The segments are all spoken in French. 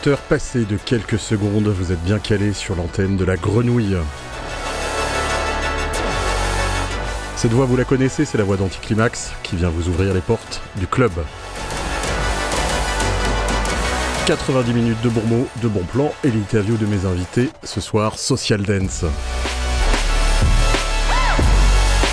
20h passé de quelques secondes, vous êtes bien calé sur l'antenne de la grenouille. Cette voix, vous la connaissez, c'est la voix d'Anticlimax qui vient vous ouvrir les portes du club. 90 minutes de bons mots, de bons plans et l'interview de mes invités ce soir, Social Dance.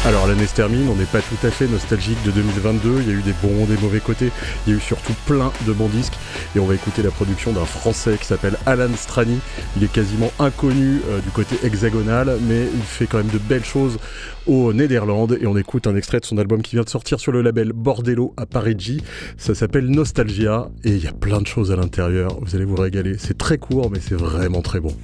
Alors l'année se termine, on n'est pas tout à fait nostalgique de 2022, il y a eu des bons, des mauvais côtés, il y a eu surtout plein de bons disques et on va écouter la production d'un Français qui s'appelle Alan Strani. Il est quasiment inconnu euh, du côté hexagonal, mais il fait quand même de belles choses au Néderlande et on écoute un extrait de son album qui vient de sortir sur le label Bordello à Parigi. Ça s'appelle Nostalgia et il y a plein de choses à l'intérieur, vous allez vous régaler. C'est très court mais c'est vraiment très bon.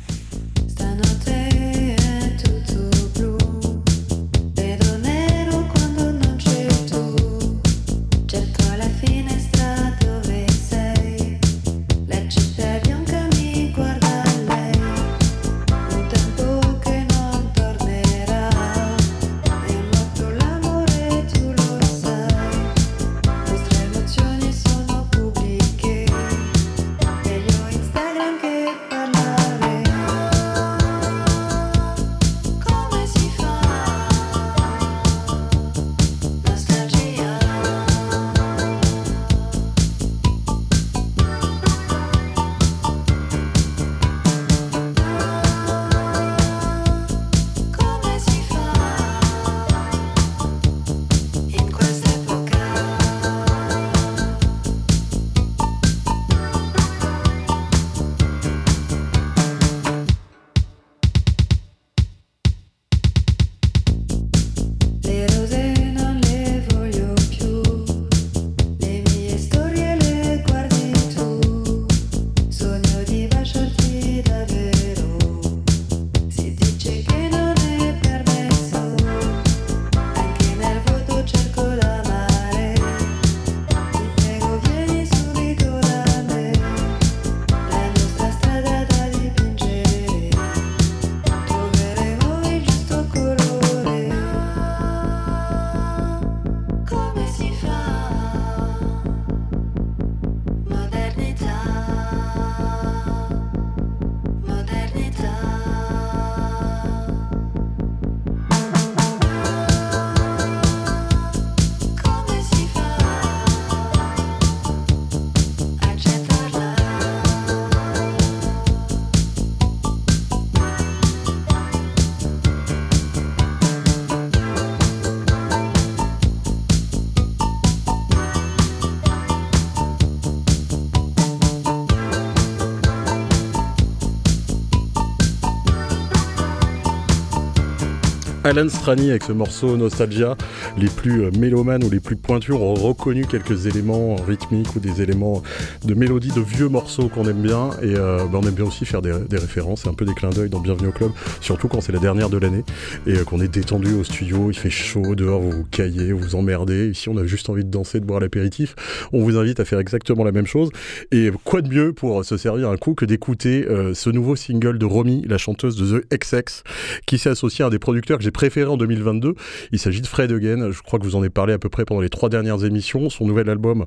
Alan Strani avec ce morceau Nostalgia. Les plus euh, mélomanes ou les plus pointus ont reconnu quelques éléments rythmiques ou des éléments de mélodie de vieux morceaux qu'on aime bien. Et euh, bah, on aime bien aussi faire des, références, un peu des clins d'œil dans Bienvenue au Club, surtout quand c'est la dernière de l'année et euh, qu'on est détendu au studio, il fait chaud dehors, vous caillez, vous vous emmerdez. Ici, on a juste envie de danser, de boire l'apéritif. On vous invite à faire exactement la même chose. Et quoi de mieux pour se servir un coup que d'écouter ce nouveau single de Romy, la chanteuse de The XX, qui s'est associée à un des producteurs que j'ai préféré en 2022. Il s'agit de Fred Again. Je crois que vous en avez parlé à peu près pendant les trois dernières émissions. Son nouvel album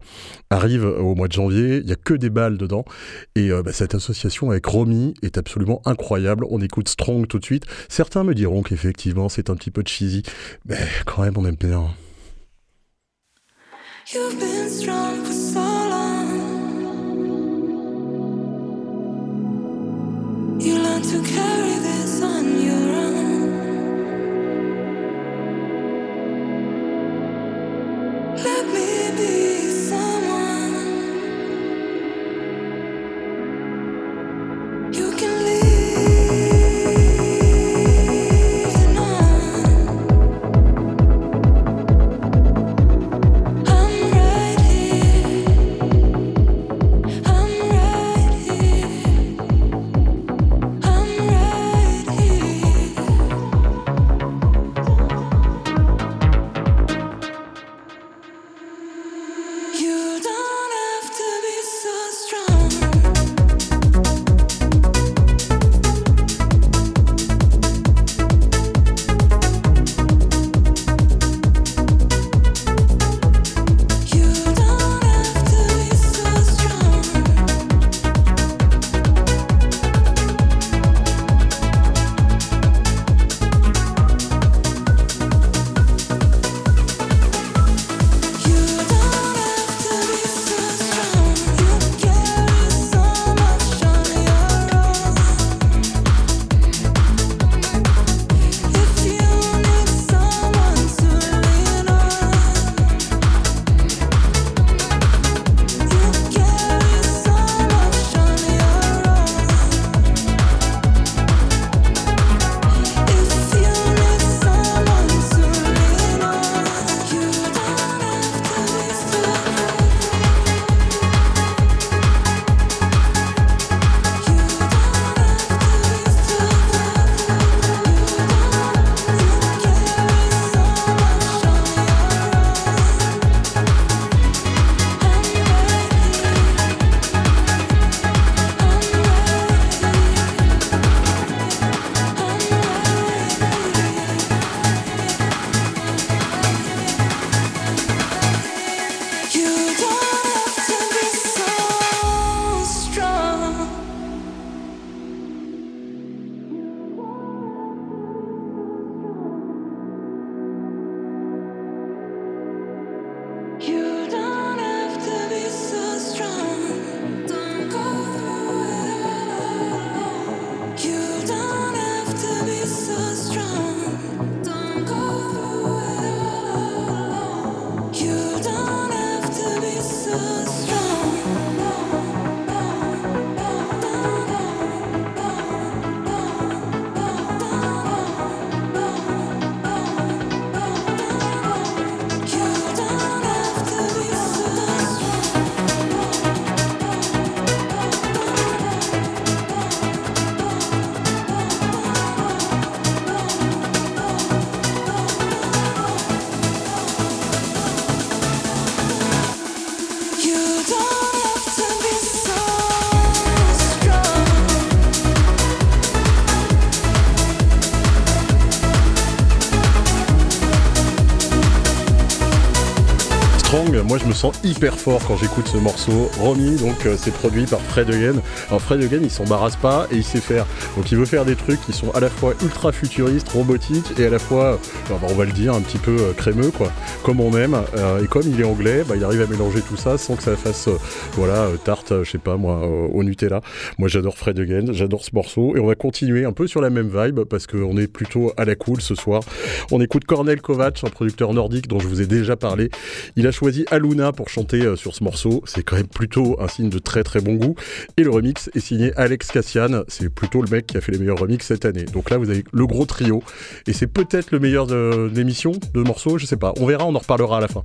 arrive au mois de janvier. Il n'y a que des balles dedans. Et euh, bah, cette association avec Romy est absolument incroyable. On écoute Strong tout de suite. Certains me diront qu'effectivement c'est un petit peu cheesy. Mais quand même, on aime bien. Let me be Bang. Moi, je me sens hyper fort quand j'écoute ce morceau. Romy, donc, euh, c'est produit par Fred Again. Alors, Fred Again, il s'embarrasse pas et il sait faire. Donc, il veut faire des trucs qui sont à la fois ultra futuristes, robotiques et à la fois, euh, on va le dire, un petit peu crémeux, quoi. Comme on aime. et comme il est anglais, bah, il arrive à mélanger tout ça sans que ça fasse, voilà, tarte, je sais pas moi, au Nutella. Moi, j'adore Fred Again, j'adore ce morceau et on va continuer un peu sur la même vibe parce qu'on est plutôt à la cool ce soir. On écoute Cornel Kovac, un producteur nordique dont je vous ai déjà parlé. Il a choisi Aluna pour chanter euh, sur ce morceau. C'est quand même plutôt un signe de très très bon goût. Et le remix est signé Alex Cassian. C'est plutôt le mec qui a fait les meilleurs remixes cette année. Donc là, vous avez le gros trio. Et c'est peut-être le meilleur de de morceaux, je sais pas. On verra, on en reparlera à la fin.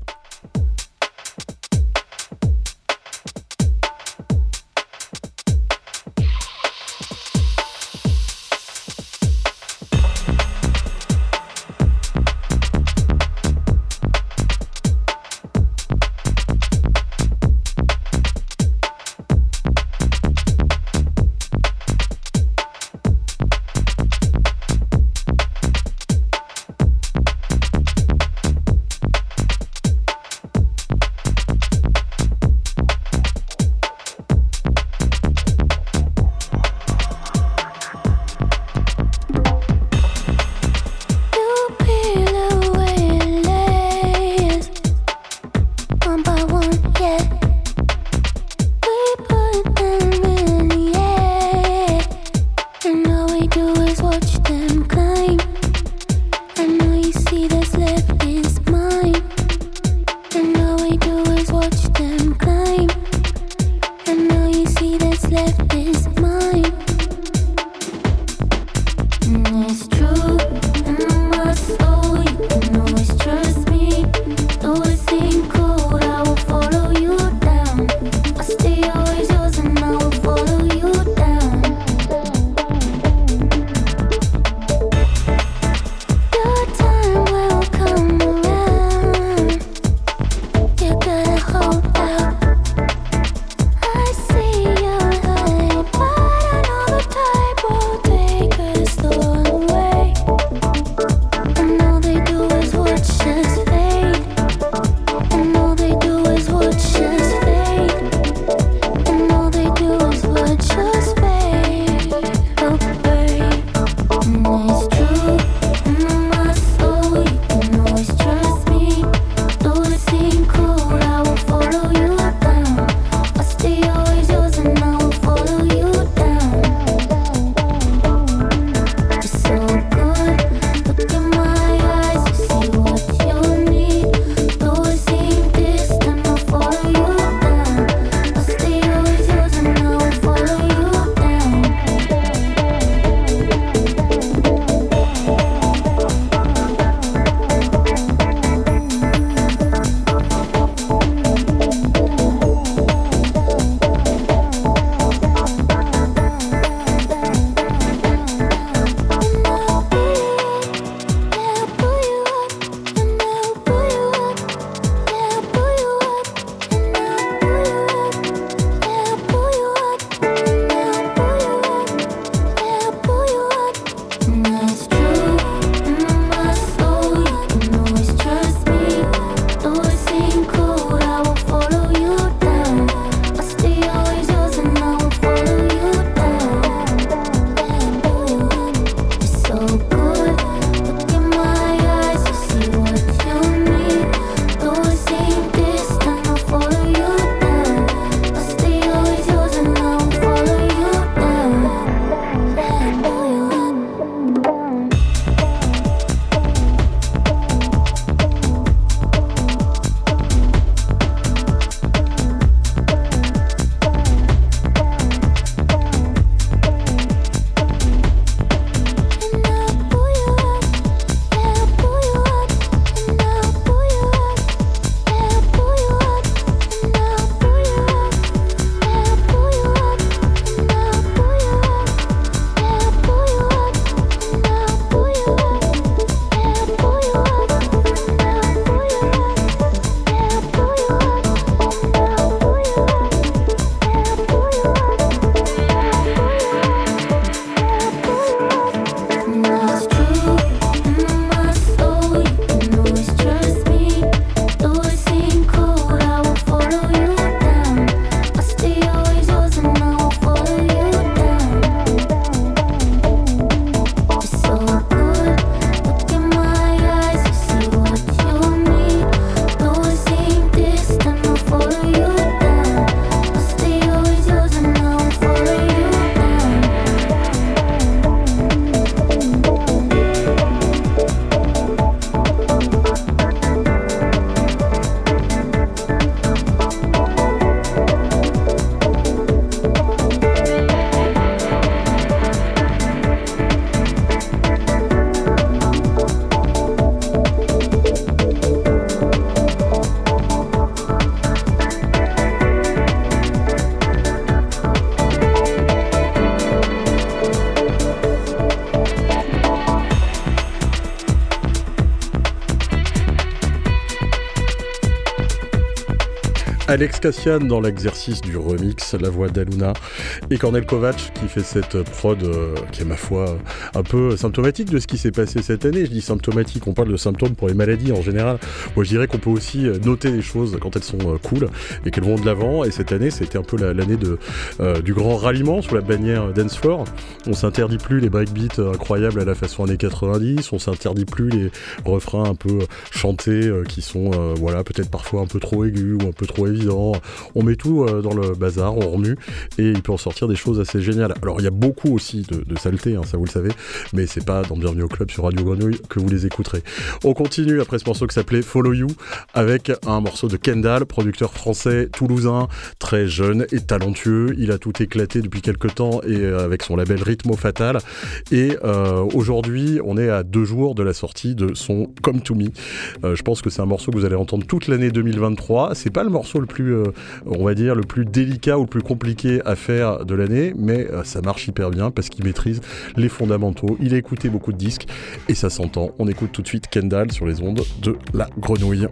Alex Cassian dans l'exercice du remix, la voix d'Aluna, et Cornel Kovac qui fait cette prod euh, qui est ma foi un peu symptomatique de ce qui s'est passé cette année. Je dis symptomatique, on parle de symptômes pour les maladies en général. Moi je dirais qu'on peut aussi noter les choses quand elles sont euh, cool et qu'elles vont de l'avant. Et cette année, c'était un peu l'année euh, du grand ralliement sous la bannière Dance Floor. On s'interdit plus les breakbeats incroyables à la façon années 90, on s'interdit plus les refrains un peu chantés qui sont voilà peut-être parfois un peu trop aigus ou un peu trop évidents. On met tout dans le bazar, on remue et il peut en sortir des choses assez géniales. Alors il y a beaucoup aussi de, saleté, hein, ça vous le savez, mais c'est pas dans Bienvenue au Club sur Radio Grenouille que vous les écouterez. On continue après ce morceau qui s'appelait Follow You avec un morceau de Kendall, producteur français toulousain, très jeune et talentueux. Il a tout éclaté depuis quelques temps et euh, avec son label Rhythmo Fatal. Et euh, aujourd'hui, on est à deux jours de la sortie de son Come to Me. Euh, je pense que c'est un morceau que vous allez entendre toute l'année 2023. C'est pas le morceau le plus, on va dire, le plus délicat ou le plus compliqué à faire de l'année, mais ça marche hyper bien parce qu'il maîtrise les fondamentaux. Il a écouté beaucoup de disques et ça s'entend. On écoute tout de suite Kendall sur les ondes de la grenouille.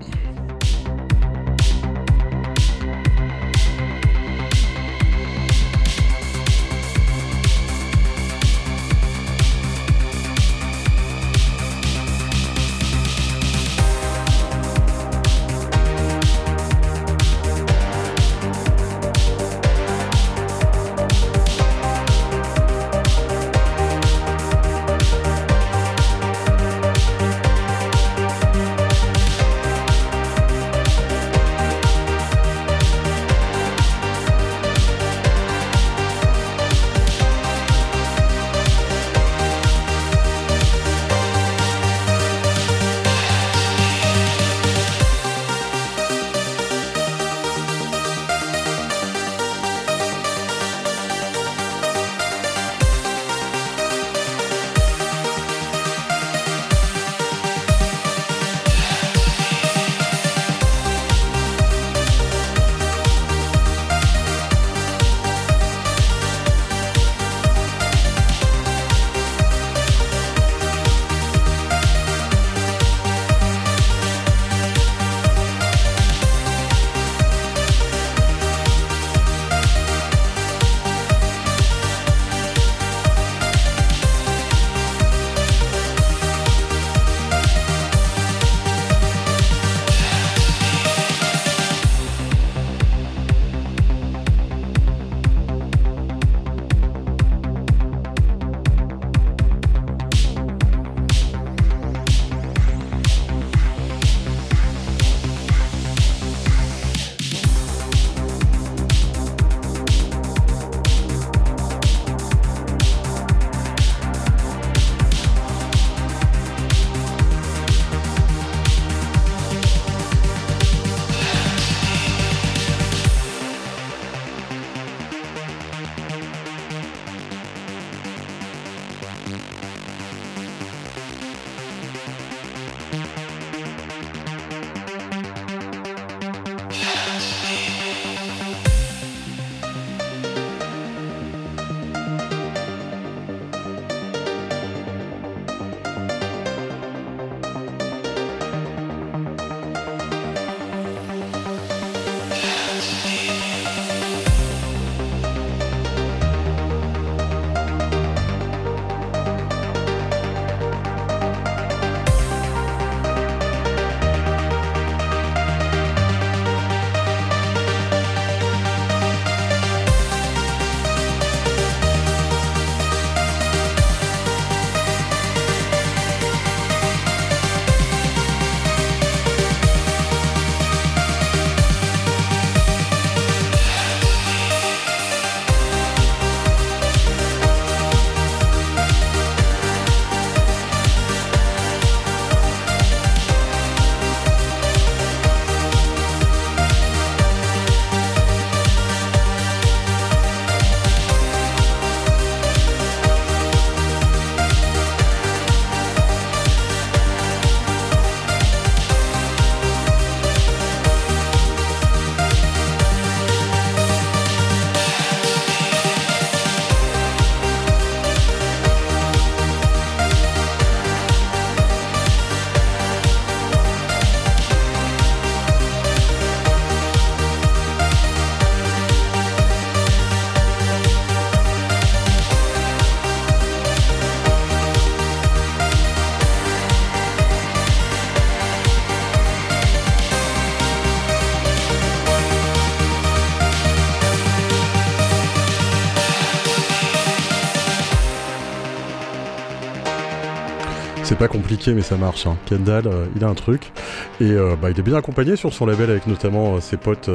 Pas compliqué, mais ça marche. Hein. Kendall, euh, il a un truc. Et euh, bah, il est bien accompagné sur son label avec notamment euh, ses potes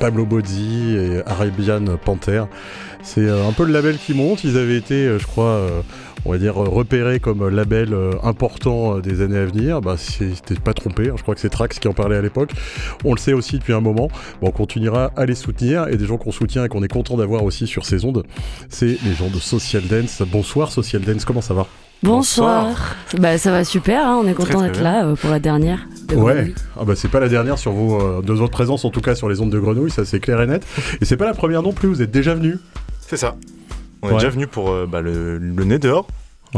Pablo Bozzi et Arabian Panther. C'est un peu le label qui monte. Ils avaient été, je crois, on va dire repérés comme label important des années à venir. Bah, c'était pas trompé. Hein. Je crois que c'est Trax qui en parlait à l'époque. On le sait aussi depuis un moment. Bon, on continuera à les soutenir. Et des gens qu'on soutient et qu'on est content d'avoir aussi sur ces ondes, c'est les gens de Social Dance. Bonsoir Social Dance, comment ça va? Bonsoir. Bah, ça va super, hein, on est content d'être là euh, pour la dernière. ouais, ah bah, c'est pas la dernière sur vos euh, deux autres présences, en tout cas sur les ondes de grenouille, ça c'est clair et net. Et c'est pas la première non plus, vous êtes déjà venu. C'est ça. On est déjà venu pour euh, bah, le, le nez dehors.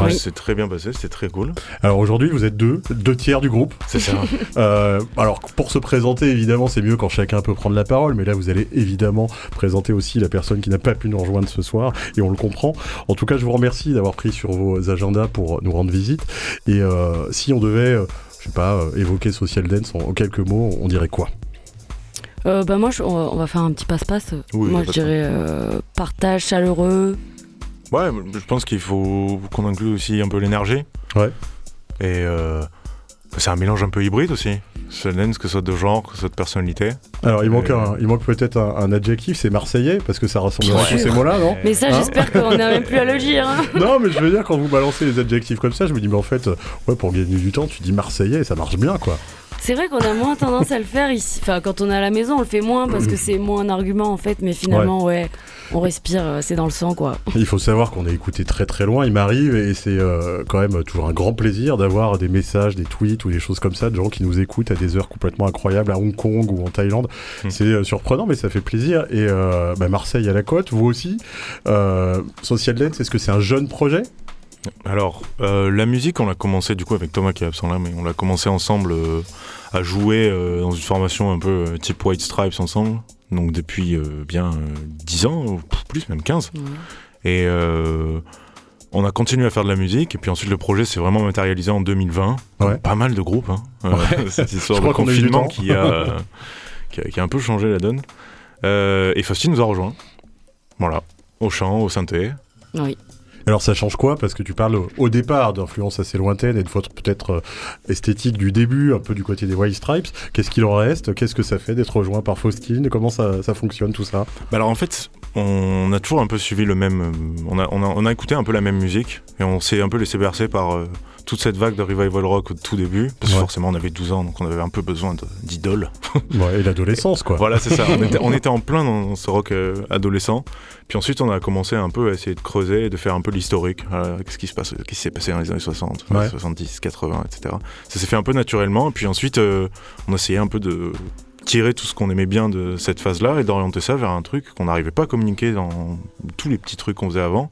C'est très bien passé, c'était très cool. Alors aujourd'hui, vous êtes deux, deux tiers du groupe. C'est ça. Euh, alors pour se présenter, évidemment, c'est mieux quand chacun peut prendre la parole, mais là, vous allez évidemment présenter aussi la personne qui n'a pas pu nous rejoindre ce soir, et on le comprend. En tout cas, je vous remercie d'avoir pris sur vos agendas pour nous rendre visite. Et euh, si on devait, euh, je sais pas, évoquer Social Dance en, quelques mots, on dirait quoi? Bah moi, on va faire un petit passe-passe. moi, je dirais partage chaleureux, Ouais, je pense qu'il faut qu'on inclue aussi un peu l'énergie. Ouais. Et euh, c'est un mélange un peu hybride aussi. Lens, que ce soit de genre, que ce soit de personnalité. Alors il manque, il manque peut-être un, adjectif, c'est marseillais, parce que ça ressemble à tous ces mots-là, non? Mais ça, hein? j'espère qu'on n'a même plus à le dire. Hein. non, mais je veux dire, quand vous balancez les adjectifs comme ça, je me dis, mais en fait, ouais, pour gagner du temps, tu dis marseillais, ça marche bien, quoi. C'est vrai qu'on a moins tendance à le faire ici. Enfin, quand on est à la maison, on le fait moins parce que c'est moins un argument en fait. Mais finalement, ouais, on respire, euh, c'est dans le sang quoi. Il faut savoir qu'on est écouté très très loin. Il m'arrive et c'est euh, quand même toujours un grand plaisir d'avoir des messages, des tweets ou des choses comme ça de gens qui nous écoutent à des heures complètement incroyables à Hong Kong ou en Thaïlande. Hmm. C'est euh, surprenant, mais ça fait plaisir. Et bah, Marseille à la côte, vous aussi. Social Dance, est-ce que c'est un jeune projet? Alors, la musique, on l'a commencé du coup avec Thomas qui est absent là, mais on l'a commencé ensemble à jouer dans une formation un peu type White Stripes ensemble donc depuis euh, bien 10 ans, ou plus, même 15. Et euh, on a continué à faire de la musique, et puis ensuite le projet s'est vraiment matérialisé en 2020. Pas mal de groupes, hein. Euh, cette histoire de confinement qui a, qui, a, un peu changé la donne. et Faustine nous a rejoint. Voilà, au chant, au synthé. Oui. Alors ça change quoi? Parce que tu parles au départ d'influence assez lointaine et de votre peut-être euh, esthétique du début, un peu du côté des White Stripes. Qu'est-ce qu'il en reste? Qu'est-ce que ça fait d'être rejoint par Faustine? Comment ça, fonctionne tout ça? Bah Alors en fait, on a toujours un peu suivi le même... Euh, on a, on a, écouté un peu la même musique et on s'est un peu laissé bercer par... Euh, toute cette vague de revival rock au tout début, parce que forcément on avait 12 ans, donc on avait un peu besoin d'idoles. Ouais, et l'adolescence, quoi. voilà, c'est ça. On était, en plein dans ce rock adolescent. Puis ensuite, on a commencé un peu à essayer de creuser et de faire un peu l'historique. Qu'est-ce qui passe, s'est passé dans les années 60, 70, 80, etc. Ça s'est fait un peu naturellement. Puis ensuite, euh, on a essayé un peu de tirer tout ce qu'on aimait bien de cette phase-là et d'orienter ça vers un truc qu'on n'arrivait pas à communiquer dans tous les petits trucs qu'on faisait avant.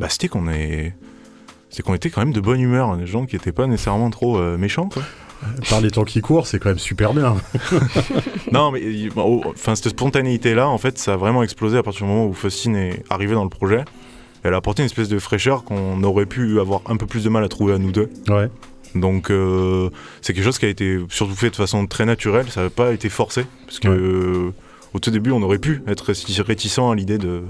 Bah, c'était qu'on est... c'est qu'on était quand même de bonne humeur, hein, des gens qui n'étaient pas nécessairement trop euh, méchants. Quoi. Par les temps qui courent, c'est quand même super bien. non, mais enfin, cette spontanéité-là, en fait, ça a vraiment explosé à partir du moment où Faustine est arrivée dans le projet. Elle a apporté une espèce de fraîcheur qu'on aurait pu avoir un peu plus de mal à trouver à nous deux. Ouais. Donc euh, c'est quelque chose qui a été surtout fait de façon très naturelle, ça n'a pas été forcé, parce que euh, au tout début on aurait pu être réticent à l'idée de,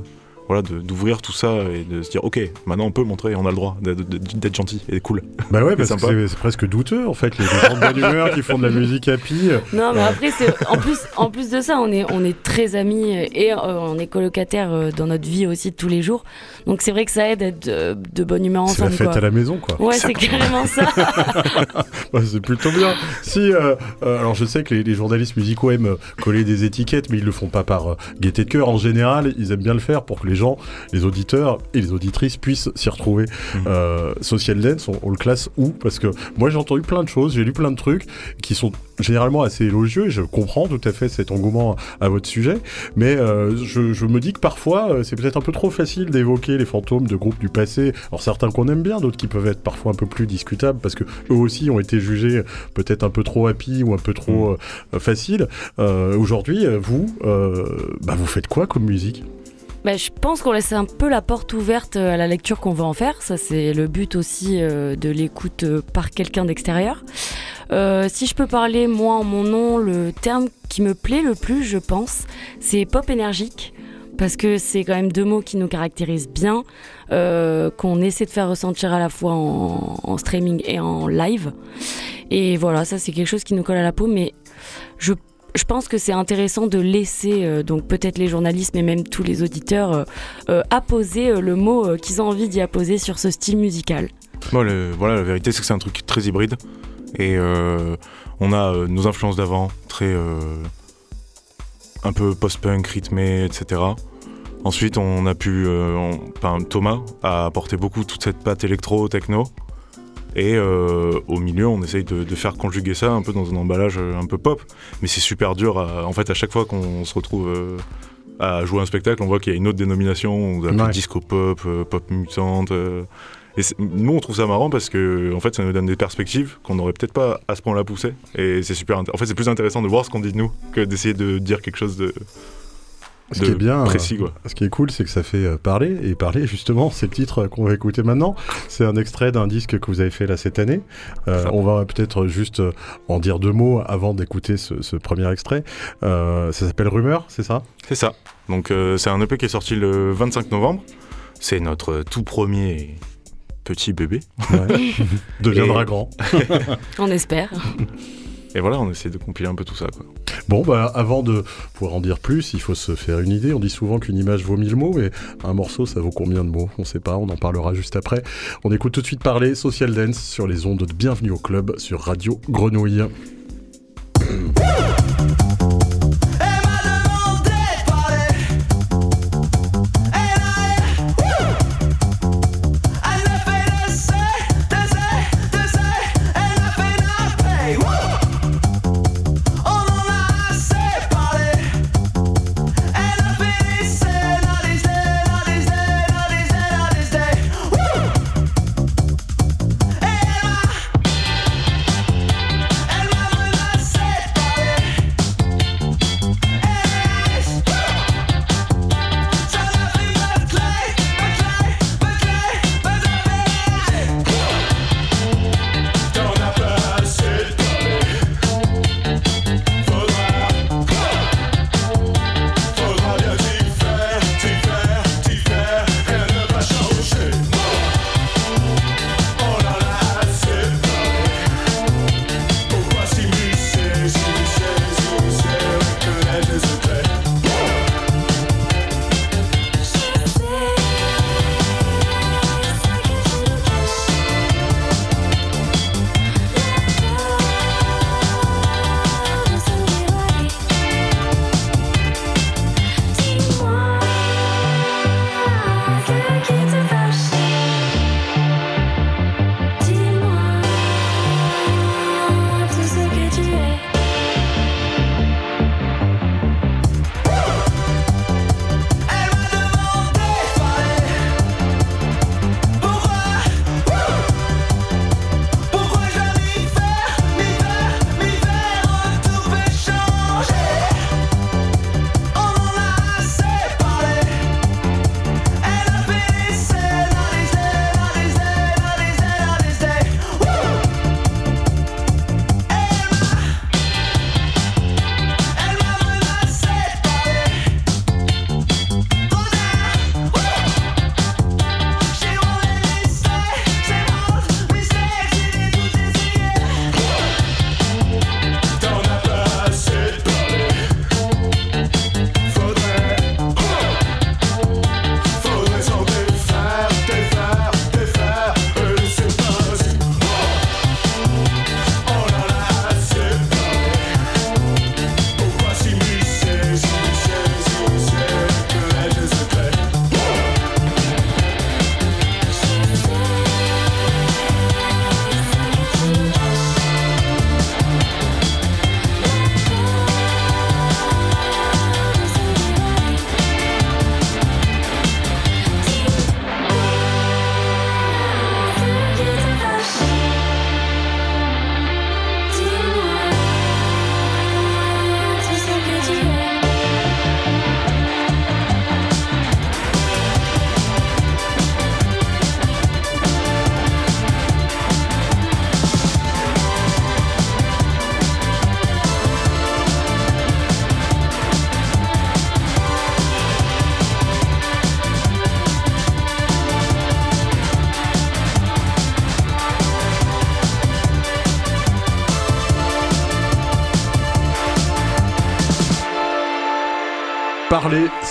voilà, d'ouvrir tout ça et de se dire ok, maintenant on peut montrer, on a le droit d'être gentil et cool. Bah ouais, parce que c'est presque douteux en fait, les gens de bonne humeur qui font de la musique happy. Non, mais après, en plus, en plus de ça, on est, on est très amis et euh, on est colocataires euh, dans notre vie aussi de tous les jours. Donc c'est vrai que ça aide d'être de, bonne humeur ensemble. C'est la fête à la maison quoi. Ouais, c'est carrément ça. bah, c'est plutôt bien. Si, euh, alors je sais que les, journalistes musicaux aiment coller des étiquettes, mais ils le font pas par gaieté de cœur. En général, ils aiment bien le faire pour que les gens, les auditeurs et les auditrices puissent s'y retrouver. Mmh. Euh, Social Dance, on, le classe où? Parce que moi j'ai entendu plein de choses, j'ai lu plein de trucs qui sont généralement assez élogieux et je comprends tout à fait cet engouement à votre sujet, mais euh, je, me dis que parfois euh, c'est peut-être un peu trop facile d'évoquer les fantômes de groupes du passé. Alors certains qu'on aime bien, d'autres qui peuvent être parfois un peu plus discutables parce que eux aussi ont été jugés peut-être un peu trop happy ou un peu trop mmh. faciles. Aujourd'hui, vous, bah, vous faites quoi comme musique? Bah, je pense qu'on laisse un peu la porte ouverte euh, à la lecture qu'on veut en faire. Ça, c'est le but aussi euh, de l'écoute euh, par quelqu'un d'extérieur. si je peux parler, moi, en mon nom, le terme qui me plaît le plus, je pense, c'est pop énergique. parce que c'est quand même deux mots qui nous caractérisent bien, qu'on essaie de faire ressentir à la fois en, streaming et en live. Et voilà, ça c'est quelque chose qui nous colle à la peau, mais je je pense que c'est intéressant de laisser donc peut-être les journalistes mais même tous les auditeurs apposer le mot qu'ils ont envie d'y apposer sur ce style musical. voilà, la vérité c'est que c'est un truc très hybride et on a nos influences d'avant très un peu post-punk, rythmé, etc. Ensuite, on a pu. Euh, Thomas a apporté beaucoup toute cette patte électro, techno. Et euh, au milieu, on essaye de, faire conjuguer ça un peu dans un emballage euh, un peu pop. Mais c'est super dur. en fait, à chaque fois qu'on se retrouve à jouer un spectacle, on voit qu'il y a une autre dénomination. On appelle disco pop, pop mutante. Et nous, on trouve ça marrant parce que en fait, ça nous donne des perspectives qu'on n'aurait peut-être pas à ce point-là poussé. Et c'est super. En fait, c'est plus intéressant de voir ce qu'on dit de nous que d'essayer de dire quelque chose de. Ce qui est bien, précis, quoi. ce qui est cool, c'est que ça fait euh, parler et parler justement. C'est le titre qu'on va écouter maintenant. C'est un extrait d'un disque que vous avez fait là cette année. Euh, on va peut-être juste euh, en dire deux mots avant d'écouter ce, premier extrait. ça s'appelle Rumeur, c'est ça? C'est ça. Donc c'est un EP qui est sorti le 25 novembre. C'est notre tout premier petit bébé. Deviendra grand. on espère. Et voilà, on essaie de compiler un peu tout ça. Quoi. Bon, bah, avant de pouvoir en dire plus, il faut se faire une idée. On dit souvent qu'une image vaut mille mots, mais un morceau, ça vaut combien de mots? On sait pas, on en parlera juste après. On écoute tout de suite parler Social Dance sur les ondes de Bienvenue au Club sur Radio Grenouille.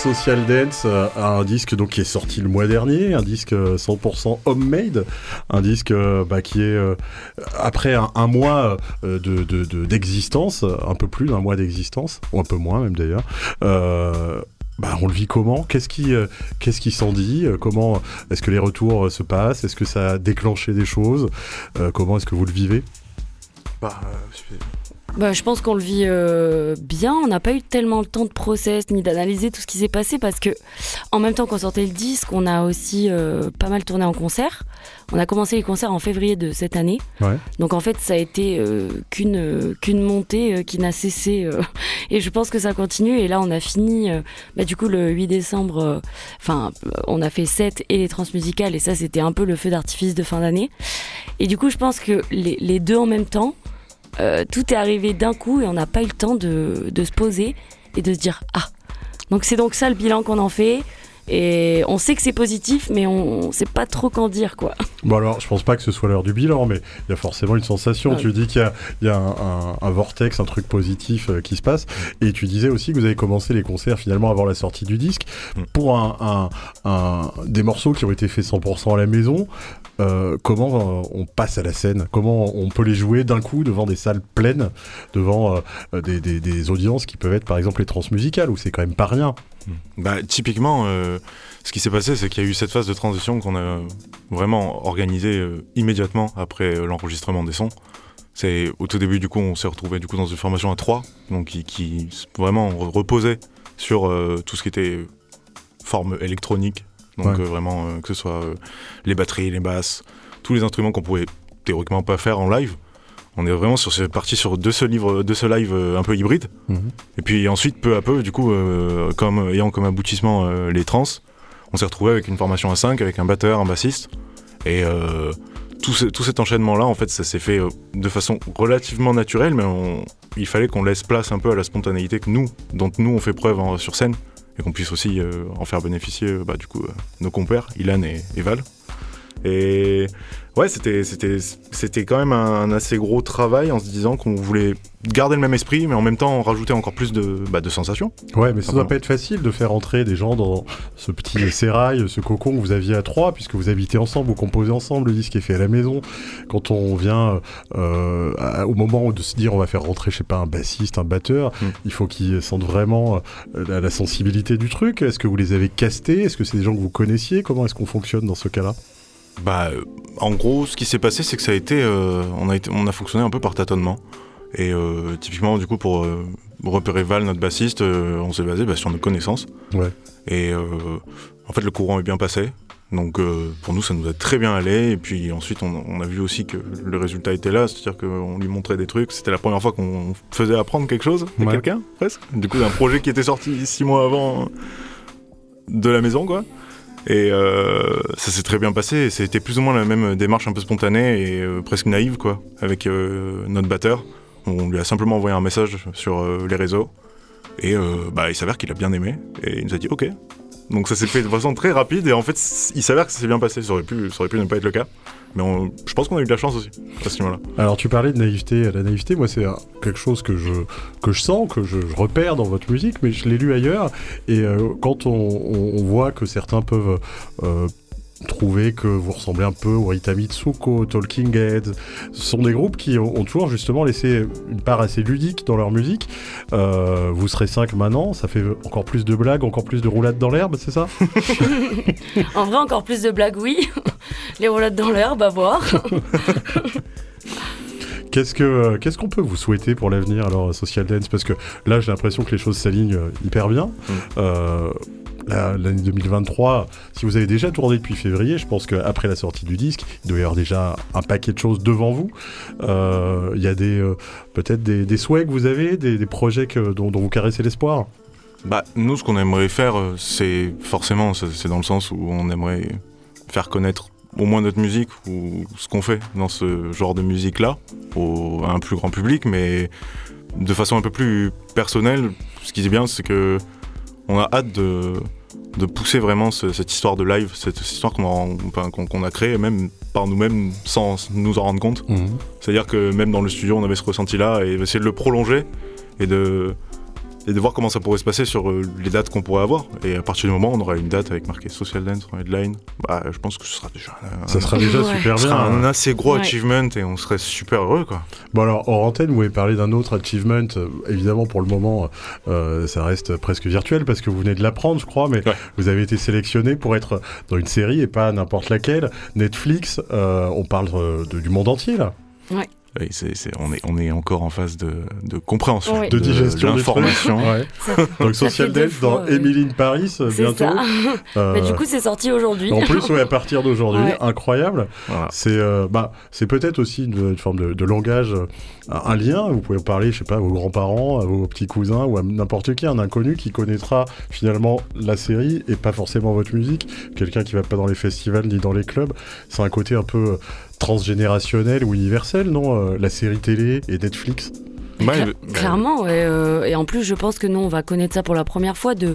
Social Dance, euh, un disque donc qui est sorti le mois dernier, un disque 100% homemade, un disque bah, qui est après un, mois d'existence, un peu plus d'un mois d'existence, ou un peu moins même d'ailleurs. Bah, on le vit comment? Qu'est-ce qui, qu'est-ce qui s'en dit? Comment est-ce que les retours se passent? Est-ce que ça a déclenché des choses? Comment est-ce que vous le vivez? Bah, bah, je pense qu'on le vit euh, bien. On n'a pas eu tellement le temps de process ni d'analyser tout ce qui s'est passé parce que, en même temps qu'on sortait le disque, on a aussi euh, pas mal tourné en concert. On a commencé les concerts en février de cette année. Donc en fait, ça a été euh, qu'une qu'une montée qui n'a cessé. et je pense que ça continue. Et là, on a fini, bah, du coup, le 8 décembre. Enfin, on a fait 7 et les transmusicales. Et ça, c'était un peu le feu d'artifice de fin d'année. Et du coup, je pense que les, les deux en même temps. Euh, tout est arrivé d'un coup et on n'a pas eu le temps de, de, se poser et de se dire ah. Donc c'est donc ça le bilan qu'on en fait. Et on sait que c'est positif, mais on, ne sait pas trop qu'en dire, quoi. Bon alors, je pense pas que ce soit l'heure du bilan, mais il y a forcément une sensation. Tu dis qu'il y a, un, vortex, un truc positif euh, qui se passe. Et tu disais aussi que vous avez commencé les concerts finalement avant la sortie du disque mm. pour un, des morceaux qui ont été faits 100% à la maison. Euh, comment euh, on passe à la scène? Comment on peut les jouer d'un coup devant des salles pleines, devant euh, des, audiences qui peuvent être par exemple les transmusicales, où c'est quand même pas rien? Bah, Typiquement, ce qui s'est passé, c'est qu'il y a eu cette phase de transition qu'on a vraiment organisée immédiatement après l'enregistrement des sons. C'est au tout début, du coup, on s'est retrouvé du coup dans une formation à trois, donc qui, qui vraiment reposait sur tout ce qui était forme électronique, donc euh, vraiment, euh, que ce soit euh, les batteries, les basses, tous les instruments qu'on pouvait théoriquement pas faire en live. On est vraiment sur partie sur de ce livre, de ce live un peu hybride. Mhm. Et puis ensuite, peu à peu, du coup, comme ayant comme aboutissement les trans, on s'est retrouvé avec une formation à 5 avec un batteur, un bassiste. Et tout, tout, cet enchaînement-là, en fait, ça s'est fait de façon relativement naturelle, mais il fallait qu'on laisse place un peu à la spontanéité que nous, dont nous on fait preuve sur scène et qu'on puisse aussi euh, en faire bénéficier euh, bah, du coup euh, nos compères, Ilan et, et Val. Ouais, c'était, c'était, c'était quand même un, assez gros travail en se disant qu'on voulait garder le même esprit, mais en même temps rajouter encore plus de, bah, de sensations. Ouais, mais ça doit pas être facile de faire entrer des gens dans ce petit sérail, ce cocon que vous aviez à trois, puisque vous habitez ensemble, vous composez ensemble, le disque est fait à la maison. Quand on vient euh, au moment de se dire on va faire rentrer, je sais pas, un bassiste, un batteur, mm. il faut qu'ils sentent vraiment euh, la sensibilité du truc. Est-ce que vous les avez castés? Est-ce que c'est des gens que vous connaissiez? Comment est-ce qu'on fonctionne dans ce cas-là? Bah, en gros, ce qui s'est passé, c'est que ça a été, euh, on a été, on a fonctionné un peu par tâtonnement. Et euh, typiquement, du coup, pour euh, repérer Val, notre bassiste, on s'est basé bah, sur nos connaissances. Ouais. Et en fait, le courant est bien passé. Donc pour nous, ça nous a très bien allé. Et puis ensuite, on, a vu aussi que le résultat était là, c'est-à-dire qu'on lui montrait des trucs. C'était la première fois qu'on faisait apprendre quelque chose à quelqu'un, presque. Du coup, un projet qui était sorti six mois avant de la maison, quoi. Et euh, ça s'est très bien passé. C'était plus ou moins la même démarche un peu spontanée et euh, presque naïve, quoi, avec euh, notre batteur. On lui a simplement envoyé un message sur les réseaux. Et bah, il s'avère qu'il a bien aimé. Et il nous a dit OK. Donc ça s'est fait de façon très rapide. Et en fait, il s'avère que ça s'est bien passé. Ça aurait, pu, ça aurait pu ne pas être le cas. Mais je pense qu'on a eu de la chance aussi à ce niveau-là. Alors tu parlais de naïveté. La naïveté, moi, c'est quelque chose que je, que je sens, que je, repère dans votre musique, mais je l'ai lu ailleurs. Et euh, quand on, voit que certains peuvent euh, trouver que vous ressemblez un peu au Rita Mitsuko, Talking Heads. Ce sont des groupes qui ont, toujours justement laissé une part assez ludique dans leur musique. Euh, vous serez 5 maintenant, ça fait encore plus de blagues, encore plus de roulades dans l'herbe, c'est ça? En vrai, encore plus de blagues, oui. Les roulades dans l'herbe, à voir. Qu'est-ce que qu'est-ce qu'on peut vous souhaiter pour l'avenir alors Social Dance? Parce que là j'ai l'impression que les choses s'alignent euh, hyper bien. Mm. Euh, l'année 2023, si vous avez déjà tourné depuis février, je pense qu'après la sortie du disque, il doit y avoir déjà un paquet de choses devant vous. Euh, il y a des peut-être des, souhaits que vous avez, des, projets dont, vous caressez l'espoir? Bah nous, ce qu'on aimerait faire, c'est forcément, c'est dans le sens où on aimerait faire connaître au moins notre musique ou ce qu'on fait dans ce genre de musique-là à un plus grand public, mais de façon un peu plus personnelle. Ce qui est bien, c'est que on a hâte de, de pousser vraiment cette histoire de live, cette histoire qu'on a, a créée, même par nous-mêmes, sans nous en rendre compte. Mhm. C'est-à-dire que même dans le studio, on avait ce ressenti-là, et essayer de le prolonger et de et de voir comment ça pourrait se passer sur euh, les dates qu'on pourrait avoir. Et à partir du moment où on aura une date avec marqué Social Dance en headline, bah, je pense que ce sera déjà, un, ça sera déjà super ce bien. sera un hein. assez gros achievement et on serait super heureux. Quoi. Bon alors, hors antenne, vous avez parlé d'un autre achievement. Euh, évidemment, pour le moment, euh, ça reste presque virtuel parce que vous venez de l'apprendre, je crois, mais Ouais. vous avez été sélectionné pour être dans une série et pas n'importe laquelle. Netflix, euh, on parle de- du monde entier là. Et on, est, on est encore en phase de, de compréhension Oui. De digestion l'information. Ouais. Donc Social fois, dans ouais. Emily in Paris euh, C'est bientôt. ça. Euh, Mais du coup, c'est sorti aujourd'hui. en plus, ouais, à partir d'aujourd'hui, Ouais. incroyable. Voilà. C'est euh, bah, c'est peut-être aussi une, une forme de, de langage, un, un lien. Vous pouvez parler, je sais pas, à vos grands-parents, à vos petits cousins ou à n'importe qui, un inconnu qui connaîtra finalement la série et pas forcément votre musique. Quelqu'un qui va pas dans les festivals ni dans les clubs. C'est un côté un peu euh, transgénérationnel ou universel, non Euh, La série télé et Netflix? Cla- Clairement, ouais, euh, et en plus, je pense que nous, on va connaître ça pour la première fois, de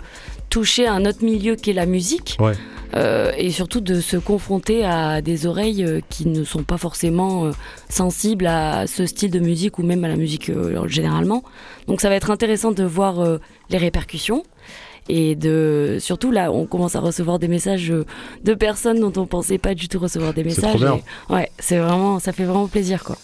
toucher un autre milieu qu'est la musique, Ouais. euh, et surtout de se confronter à des oreilles qui ne sont pas forcément euh, sensibles à ce style de musique ou même à la musique euh, généralement. Donc ça va être intéressant de voir euh, les répercussions. Et de surtout là, on commence à recevoir des messages euh, de personnes dont on pensait pas du tout recevoir des C'est messages. et- ouais, c'est vraiment, ça fait vraiment plaisir quoi.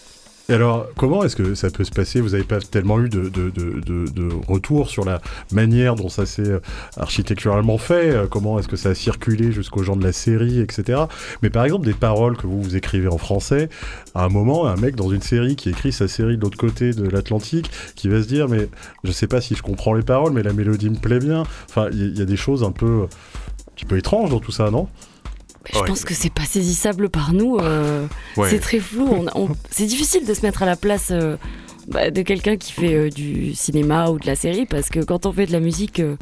Et alors, comment est-ce que ça peut se passer? Vous n'avez pas tellement eu de, de, de, de, retour sur la manière dont ça s'est euh, architecturalement fait? Euh, Comment est-ce que ça a circulé jusqu'aux gens de la série, etc. Mais par exemple, des paroles que vous, vous écrivez en français, à un moment, un mec dans une série qui écrit sa série de l'autre côté de l'Atlantique, qui va se dire, mais je sais pas si je comprends les paroles, mais la mélodie me plaît bien. Enfin, il y, y a des choses un peu, un petit peu étranges dans tout ça, non? Je Ouais. pense que c'est pas saisissable par nous. euh, ouais. C'est très flou. On, on- c'est difficile de se mettre à la place euh, bah, de quelqu'un qui fait euh, du cinéma ou de la série parce que quand on fait de la musique, euh,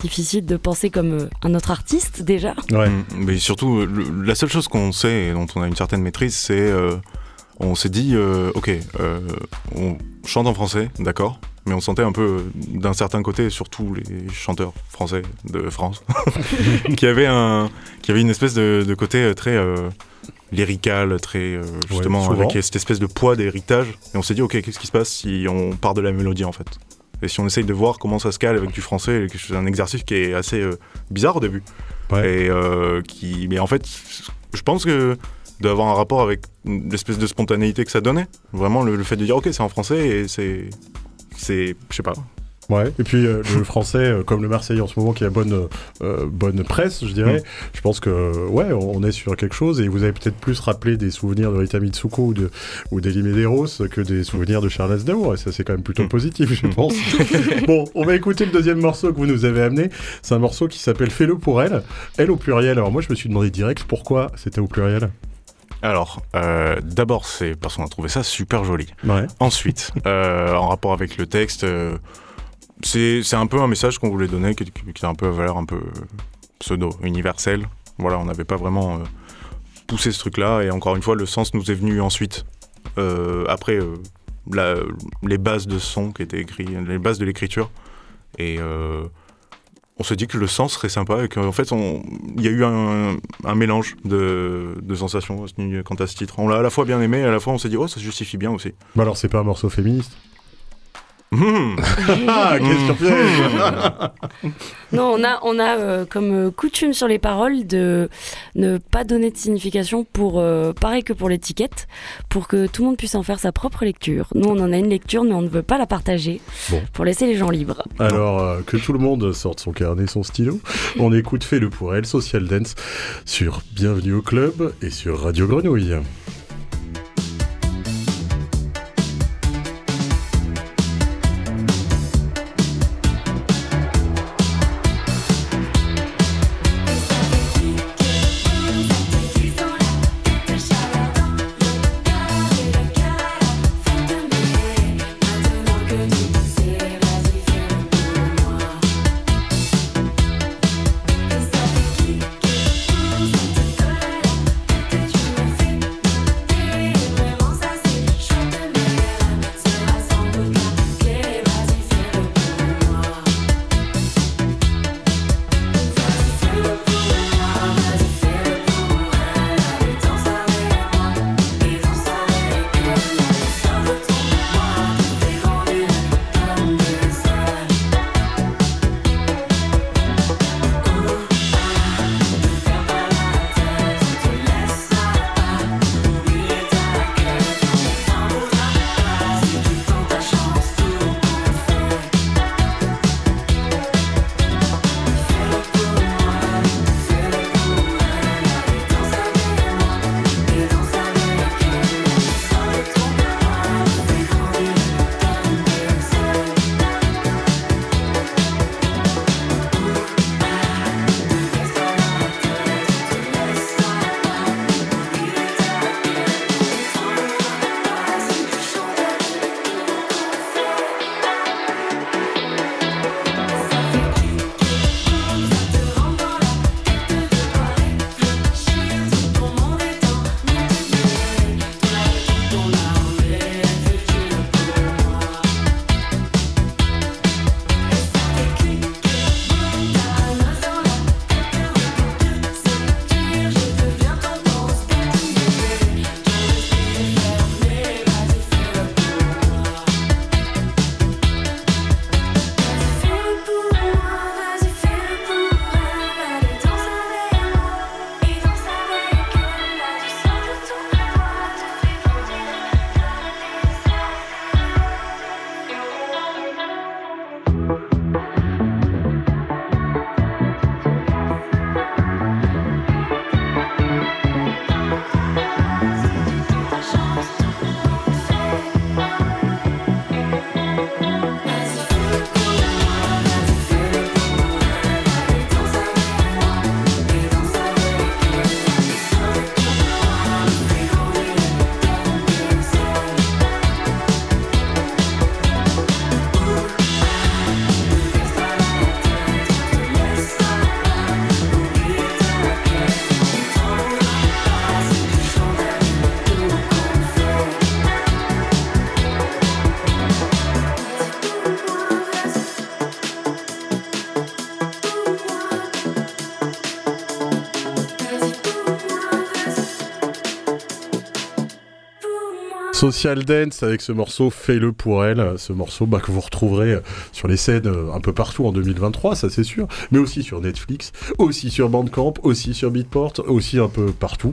difficile de penser comme un autre artiste déjà. Ouais. Mm, Mais surtout, le- la seule chose qu'on sait et dont on a une certaine maîtrise, c'est euh, on s'est dit, euh, ok, euh, on chante en français, d'accord, mais on sentait un peu d'un certain côté, surtout les chanteurs français de France, qui avaient un, qui avait une espèce de, de côté euh, très euh, lyrical, très euh, justement avec cette espèce de poids d'héritage. Et on s'est dit, ok, qu'est-ce qui se passe si on part de la mélodie en fait? Et si on essaye de voir comment ça se cale avec du français, c'est un exercice qui est assez euh, bizarre au début. Ouais. Et euh, qui, mais en fait, je pense que d'avoir un rapport avec l'espèce de spontanéité que ça donnait. Vraiment, le, le fait de dire, ok, c'est en français et c'est. C'est. Je sais pas. Ouais, et puis euh, le français, euh, comme le Marseillais en ce moment, qui a bonne, euh, bonne presse, je dirais, je pense que, ouais, on est sur quelque chose, et vous avez peut-être plus rappelé des souvenirs de Rita Mitsuko ou, de, ou d'Elie Medeiros que des souvenirs de Charles Aznavour, et ça c'est quand même plutôt Mm. positif, je pense. bon, on va écouter le deuxième morceau que vous nous avez amené, c'est un morceau qui s'appelle Fais-le pour elle, elle au pluriel, alors moi je me suis demandé direct pourquoi c'était au pluriel. Alors, euh, d'abord, c'est parce qu'on a trouvé ça super joli. Ouais, Ensuite, euh, en rapport avec le texte, euh, c'est un peu un message qu'on voulait donner qui, qui a un peu à valeur un peu pseudo, universelle. Voilà, on n'avait pas vraiment poussé ce truc-là. Et encore une fois, le sens nous est venu ensuite. Après la- les bases de son qui étaient écrites, les bases de l'écriture. Et on s'est dit que le sens serait sympa et qu'en fait, il y a eu un, mélange de, sensations quant à ce titre. On l'a à la fois bien aimé et à la fois on s'est dit, oh, ça se justifie bien aussi. bah alors c'est pas un morceau féministe. Question piège Non, on a, on a euh, comme euh, coutume sur les paroles de ne pas donner de signification pour, euh, pareil que pour l'étiquette, pour que tout le monde puisse en faire sa propre lecture. Nous, on en a une lecture, mais on ne veut pas la partager Bon. pour laisser les gens libres. Alors euh, que tout le monde sorte son carnet, son stylo, on écoute Fais-le pour elle, Social Dance, sur Bienvenue au Club et sur Radio Grenouille. Social Dance avec ce morceau Fais-le pour elle, ce morceau bah, que vous retrouverez sur les scènes euh, un peu partout en 2023, ça c'est sûr, mais aussi sur Netflix, aussi sur Bandcamp, aussi sur Beatport, aussi un peu partout.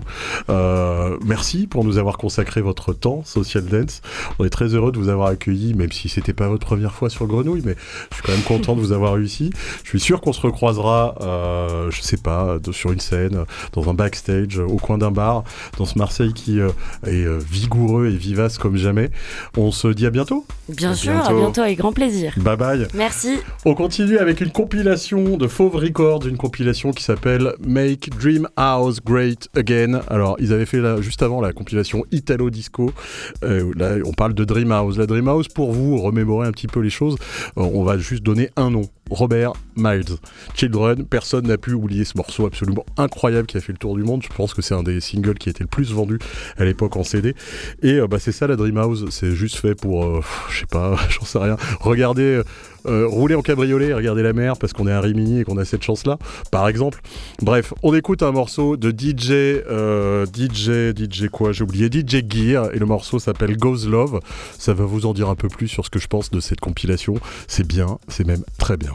Euh, merci pour nous avoir consacré votre temps, Social Dance. On est très heureux de vous avoir accueilli, même si c'était pas votre première fois sur Grenouille, mais je suis quand même content de vous avoir réussi. Je suis sûr qu'on se recroisera, euh, je sais pas, sur une scène, dans un backstage, au coin d'un bar, dans ce Marseille qui est vigoureux et vivace comme jamais. On se dit à bientôt. Bien sûr, à bientôt avec grand plaisir. Bye bye. Merci. On continue avec une compilation de Fauve Records, une compilation qui s'appelle Make Dream House Great Again. Alors, ils avaient fait là, juste avant la compilation Italo Disco. Euh, là, on parle de Dream House. La Dream House, pour vous remémorer un petit peu les choses, euh, on va juste donner un nom. Robert Miles. Children, personne n'a pu oublier ce morceau absolument incroyable qui a fait le tour du monde. Je pense que c'est un des singles qui a été le plus vendu à l'époque en CD. Et euh, bah, c'est ça la Dream House, c'est juste fait pour, euh, je sais pas, j'en sais rien, regarder, euh, rouler en cabriolet, regarder la mer parce qu'on est à Rimini et qu'on a cette chance-là, par exemple. Bref, on écoute un morceau de DJ, DJ, DJ quoi, j'ai oublié, DJ Gear, et le morceau s'appelle Goes Love. Ça va vous en dire un peu plus sur ce que je pense de cette compilation. C'est bien, c'est même très bien.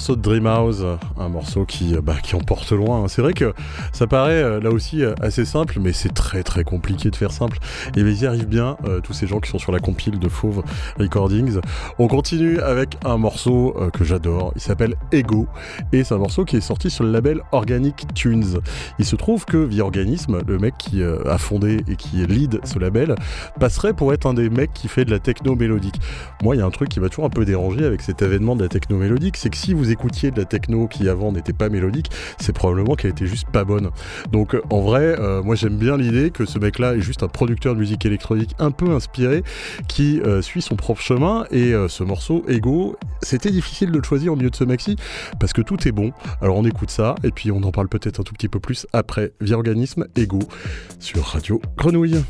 Morceau de Dreamhouse, un morceau qui, bah, qui emporte loin. C'est vrai que ça paraît là aussi assez simple, mais c'est très très compliqué de faire simple. Et ils y arrivent bien, tous ces gens qui sont sur la compile de Fauve Recordings. On continue avec un morceau que j'adore, il s'appelle Ego, et c'est un morceau qui est sorti sur le label Organic Tunes. Il se trouve que via Organisme, le mec qui a fondé et qui lead ce label, passerait pour être un des mecs qui fait de la techno mélodique. Moi, il y a un truc qui m'a toujours un peu dérangé avec cet événement de la techno mélodique, c'est que si vous écoutiez de la techno qui avant n'était pas mélodique, c'est probablement qu'elle était juste pas bonne. Donc en vrai, euh, moi j'aime bien l'idée que ce mec-là est juste un producteur de musique électronique un peu inspiré qui euh, suit son propre chemin et euh, ce morceau Ego, c'était difficile de le choisir au milieu de ce maxi parce que tout est bon. Alors on écoute ça et puis on en parle peut-être un tout petit peu plus après via organisme Ego sur Radio Grenouille.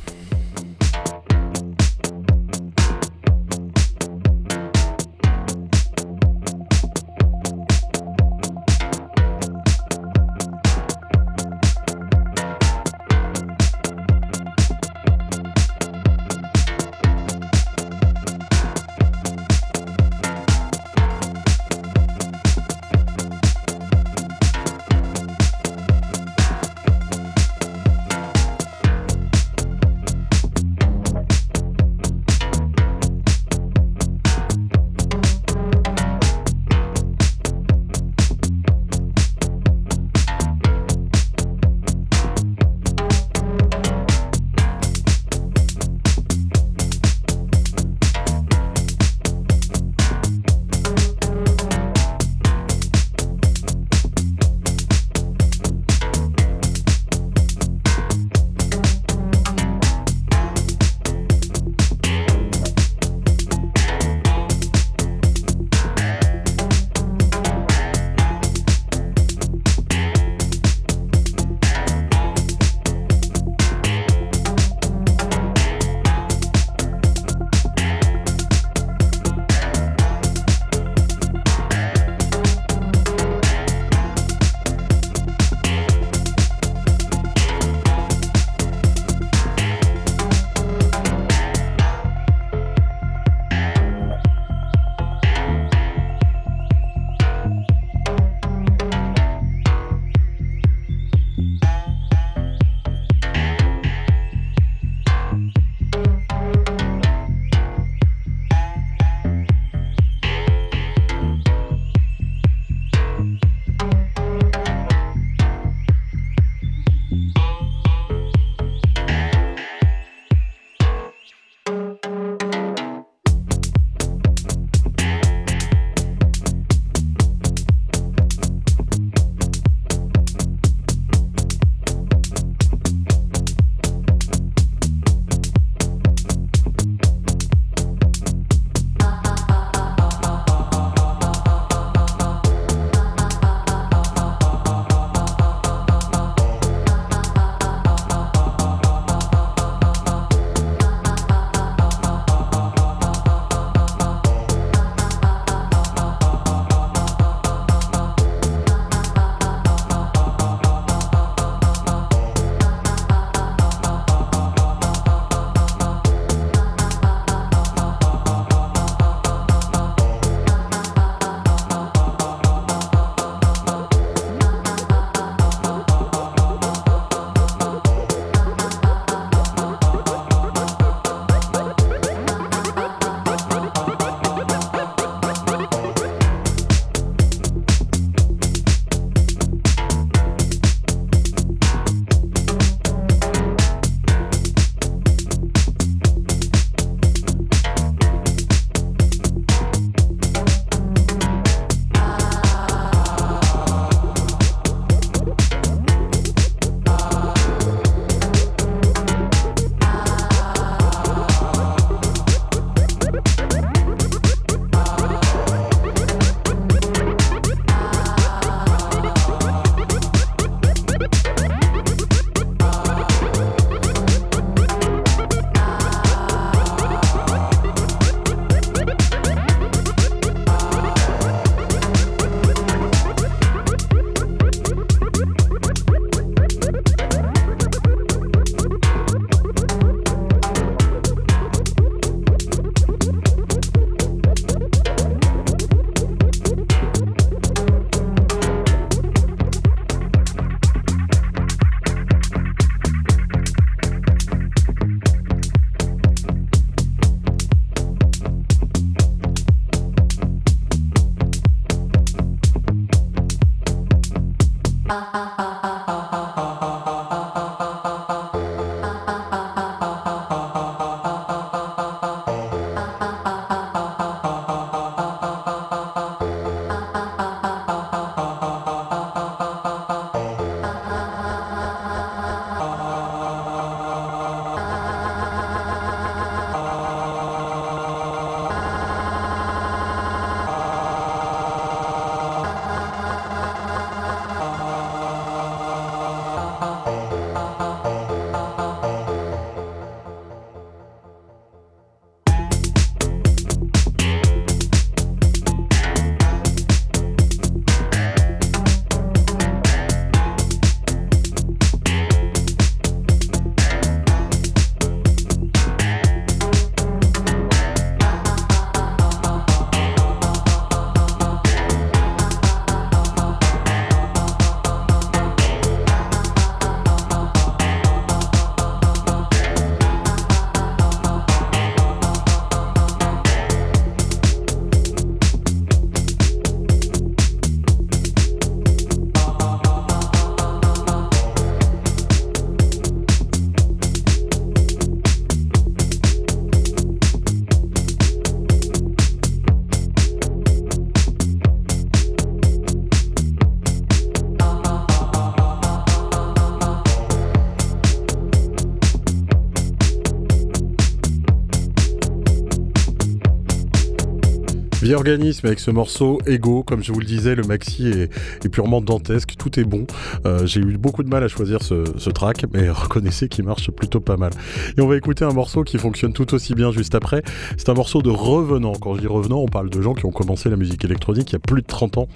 Organisme avec ce morceau Ego, comme je vous le disais, le maxi est, purement dantesque, tout est bon. Euh, j'ai eu beaucoup de mal à choisir ce, track, mais reconnaissez qu'il marche plutôt pas mal. Et on va écouter un morceau qui fonctionne tout aussi bien juste après. C'est un morceau de revenant. Quand je dis revenant, on parle de gens qui ont commencé la musique électronique il y a plus de 30 ans.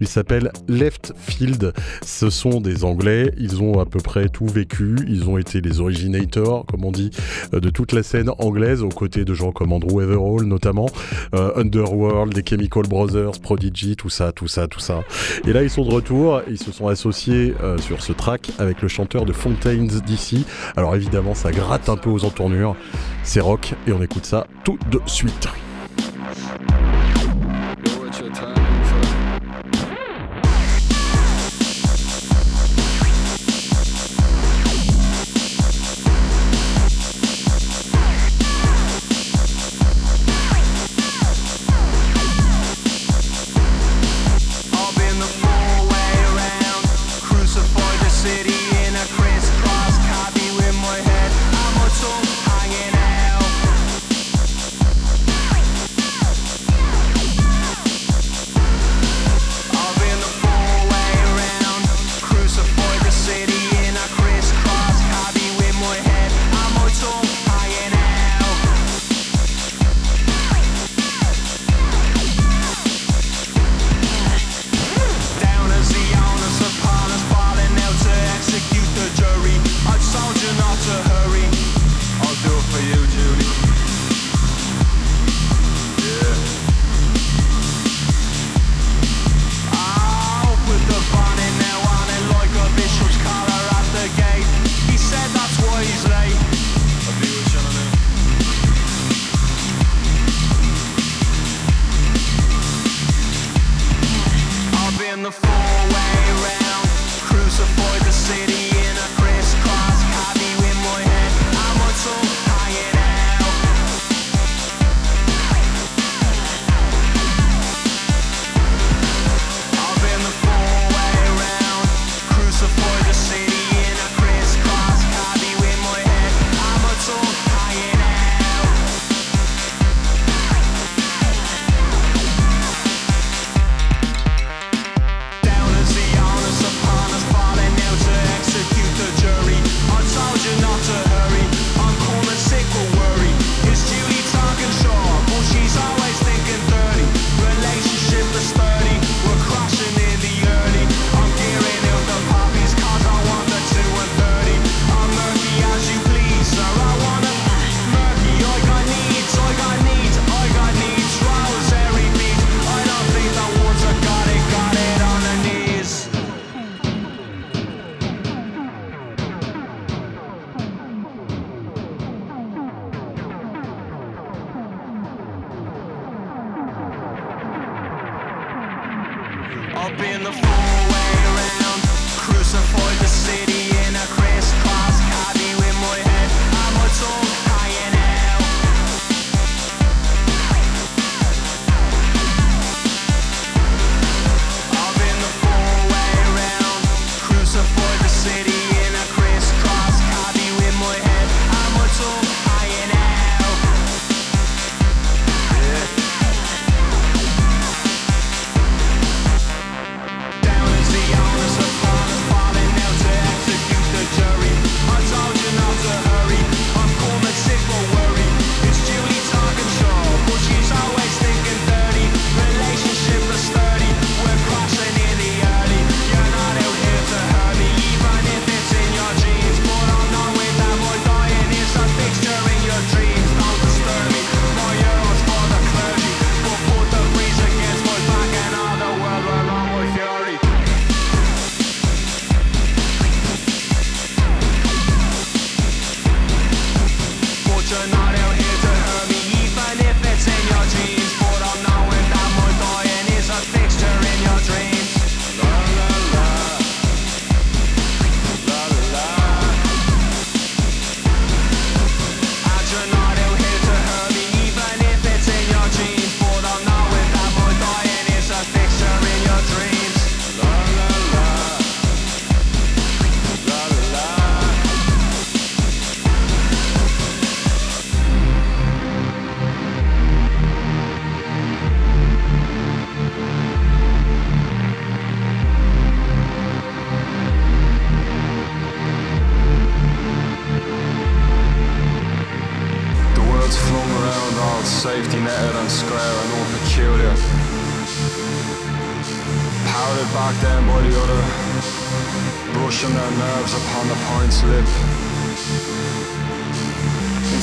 Il s'appelle Left Field. Ce sont des Anglais. Ils ont à peu près tout vécu. Ils ont été les originators, comme on dit, euh, de toute la scène anglaise, aux côtés de gens comme Andrew Everall notamment, euh, Underworld, les Chemical Brothers, Prodigy, tout ça, tout ça, tout ça. Et là, ils sont de retour. Ils se sont associés euh, sur ce track avec le chanteur de Fontaines DC. Alors évidemment, ça gratte un peu aux entournures. C'est rock et on écoute ça tout de suite.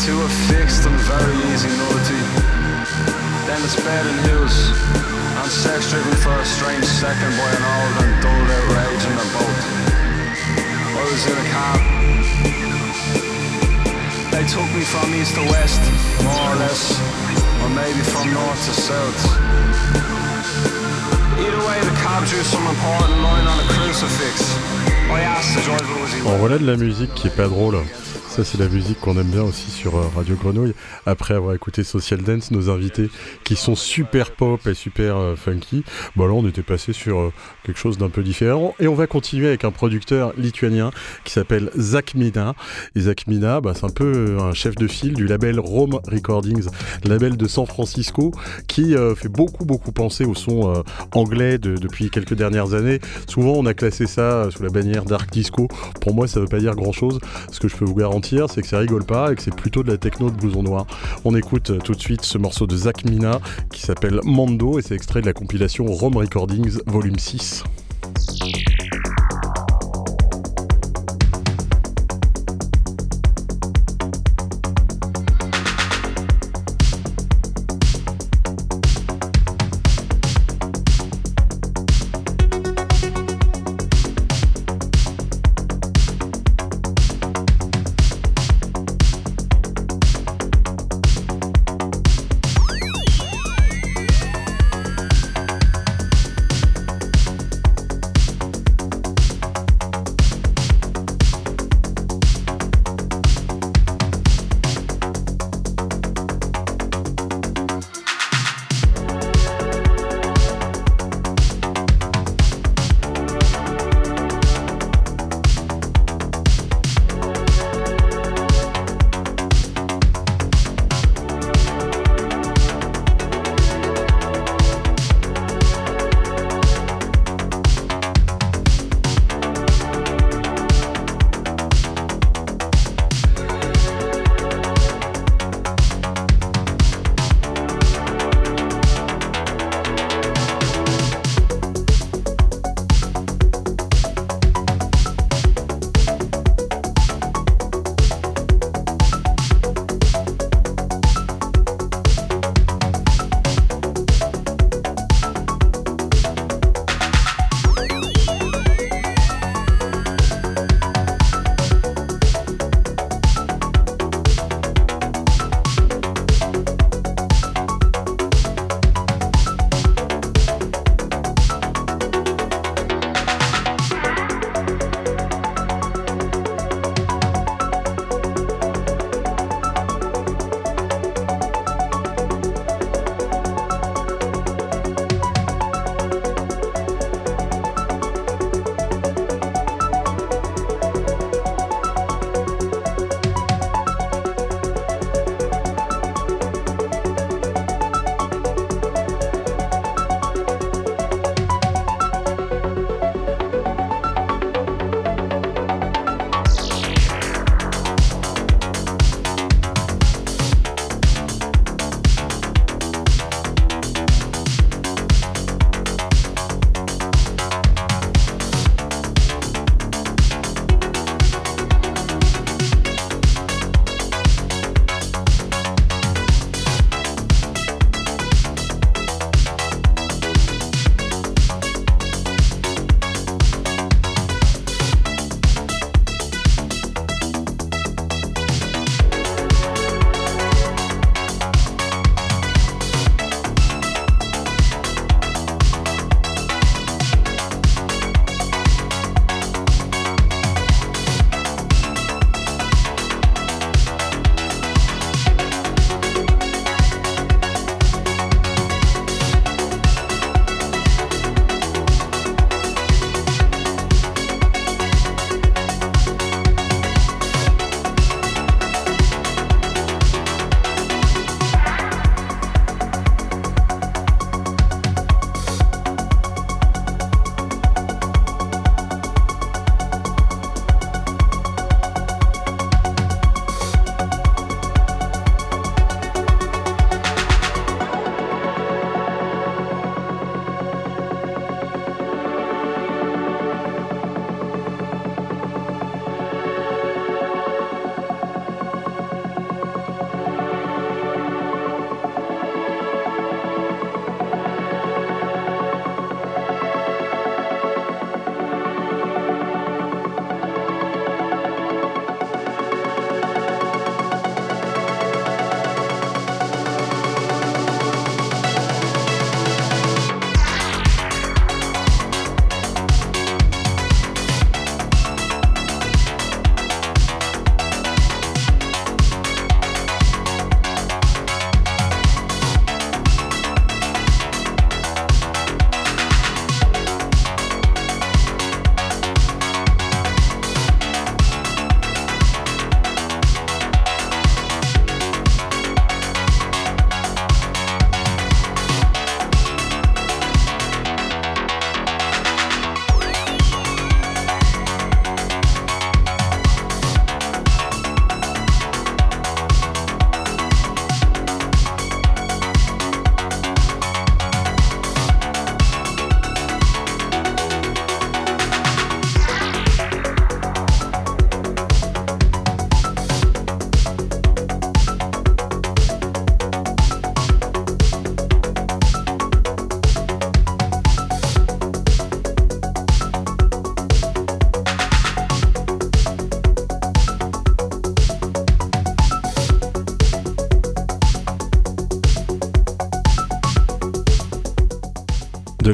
Into a fixed and very easy nullity. Then it's bed and hills, and sex driven for a strange second by an old and dull outrage in their boat. I was in a cab. They took me from east to west, more or less, or maybe from north to south. Either way, the cab drew some important line on a crucifix. I asked the driver was he voilà de la musique qui est pas drôle. Ça, c'est la musique qu'on aime bien aussi sur euh, Radio Grenouille. Après avoir écouté Social Dance, nos invités qui sont super pop et super euh, funky, bon là, on était passé sur euh, quelque chose d'un peu différent. Et on va continuer avec un producteur lituanien qui s'appelle Zach Mina. Et Zach Mina, bah, c'est un peu un chef de file du label Rome Recordings, label de San Francisco, qui fait beaucoup, beaucoup penser au son anglais de, depuis quelques dernières années. Souvent, on a classé ça sous la bannière Dark Disco. Pour moi, ça veut pas dire grand-chose. Ce que je peux vous garantir, c'est que ça rigole pas et que c'est plutôt de la techno de blouson noir. On écoute euh, tout de suite ce morceau de Zach Mina qui s'appelle Mando et c'est extrait de la compilation Rome Recordings volume 6.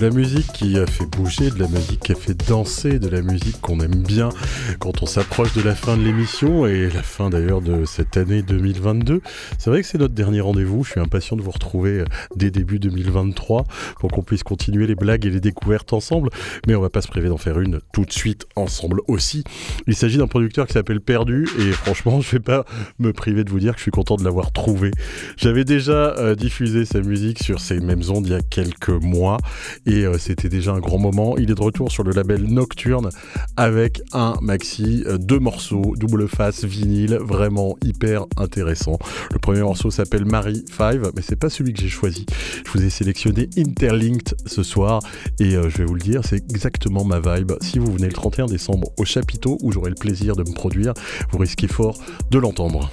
La musique qui a fait bouger, de la musique qui a fait danser, de la musique qu'on aime bien quand on s'approche de la fin de l'émission et la fin d'ailleurs de cette année 2022. C'est vrai que c'est notre dernier rendez-vous. Je suis impatient de vous retrouver euh, dès début 2023 pour qu'on puisse continuer les blagues et les découvertes ensemble. Mais on va pas se priver d'en faire une tout de suite ensemble aussi. Il s'agit d'un producteur qui s'appelle Perdu et franchement, je vais pas me priver de vous dire que je suis content de l'avoir trouvé. J'avais déjà euh, diffusé sa musique sur ces mêmes ondes il y a quelques mois et euh, c'était déjà un grand moment. Il est de retour sur le label Nocturne avec un maxi, euh, deux morceaux, double face, vinyle, vraiment hyper intéressant. Le premier morceau s'appelle Marie 5, mais c'est pas celui que j'ai choisi. Je vous ai sélectionné Interlinked ce soir et euh, je vais vous le dire, c'est exactement ma vibe. Si vous venez le 31 décembre au chapiteau où j'aurai le plaisir de me produire, vous risquez fort de l'entendre.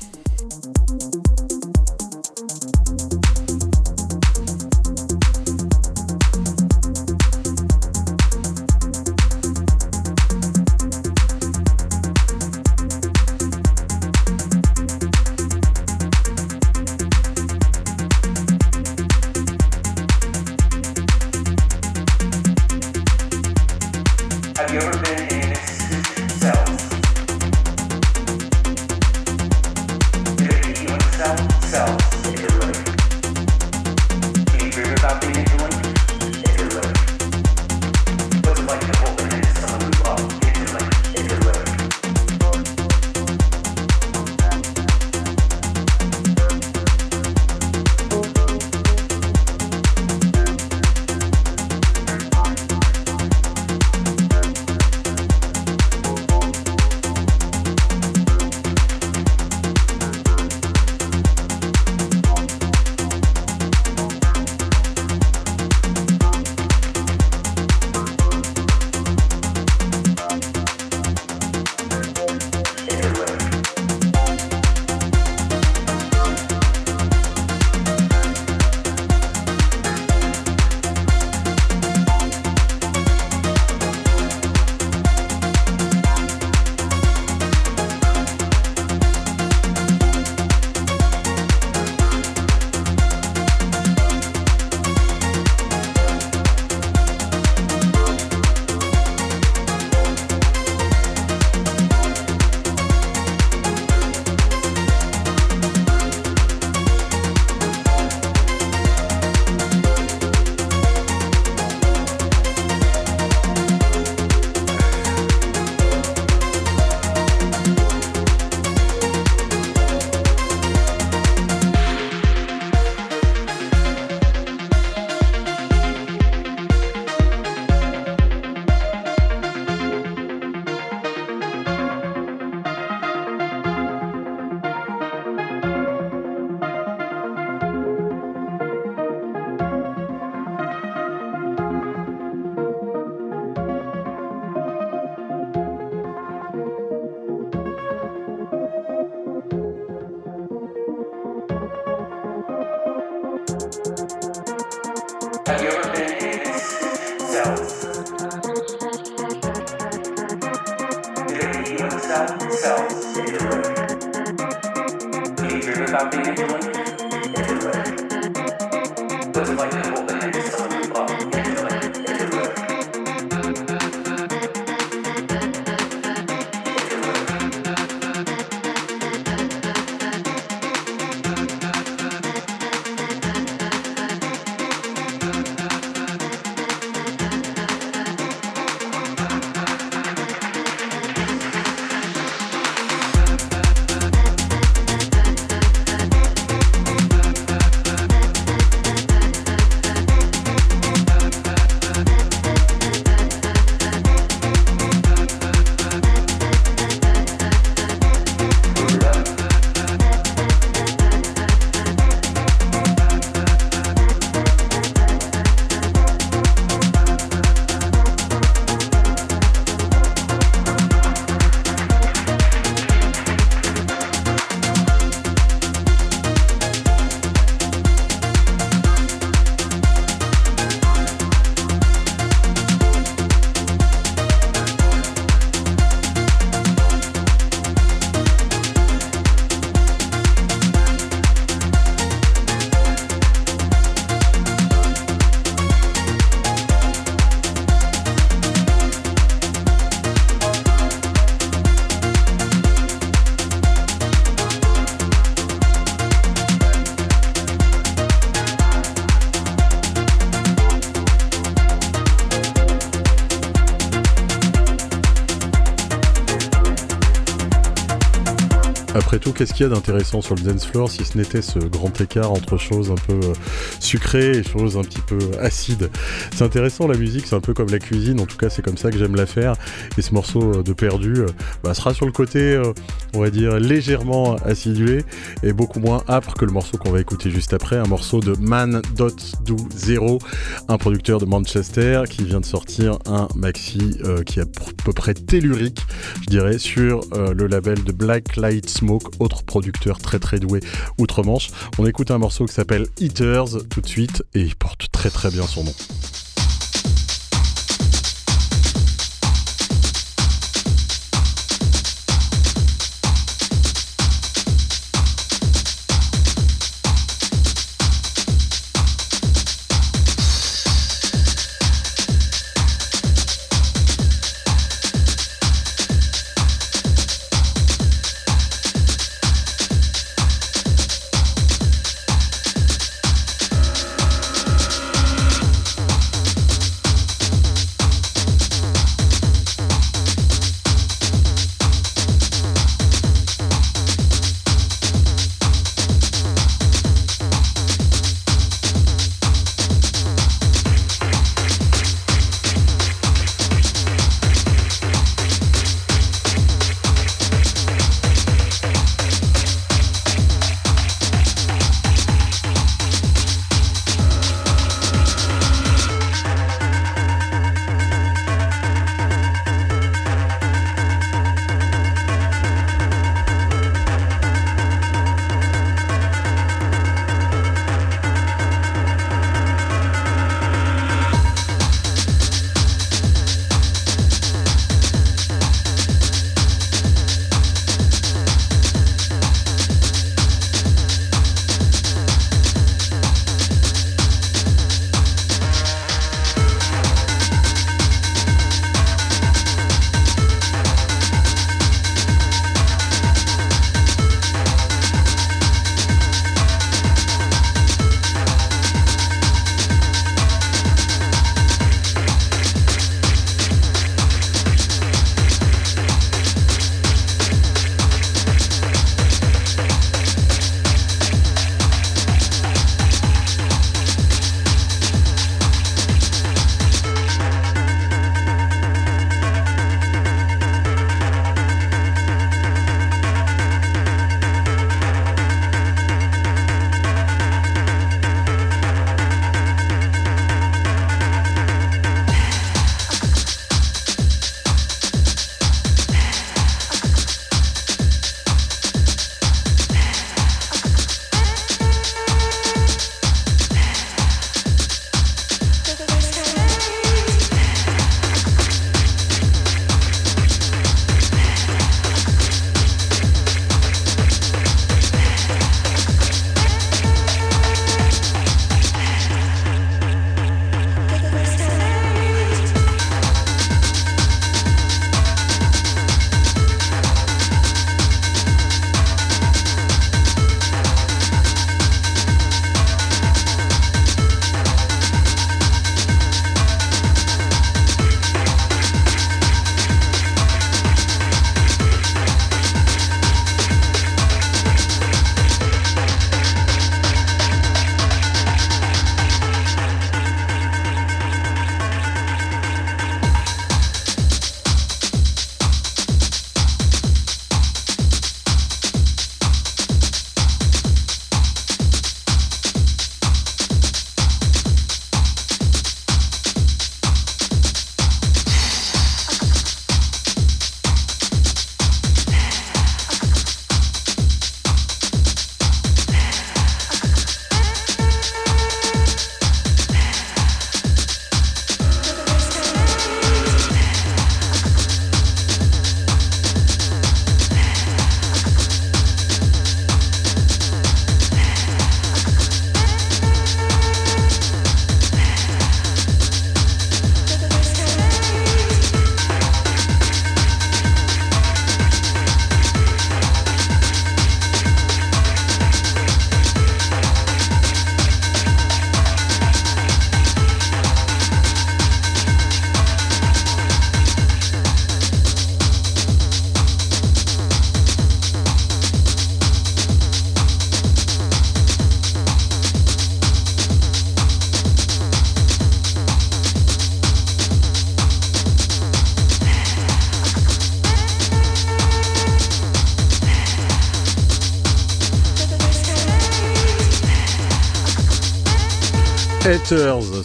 Qu'est-ce qu'il y a d'intéressant sur le dance floor si ce n'était ce grand écart entre choses un peu euh, sucrées et choses un petit peu acides? C'est intéressant la musique, c'est un peu comme la cuisine, en tout cas c'est comme ça que j'aime la faire. Et ce morceau euh, de Perdu bah, sera sur le côté, on va dire, légèrement acidulé et beaucoup moins âpre que le morceau qu'on va écouter juste après, un morceau de Man Dot Do Zero, un producteur de Manchester qui vient de sortir un maxi qui est à peu près tellurique, je dirais, sur le label de Black Light Smoke, autre producteur très très doué outre-Manche. On écoute un morceau qui s'appelle Eaters tout de suite et il porte très très bien son nom.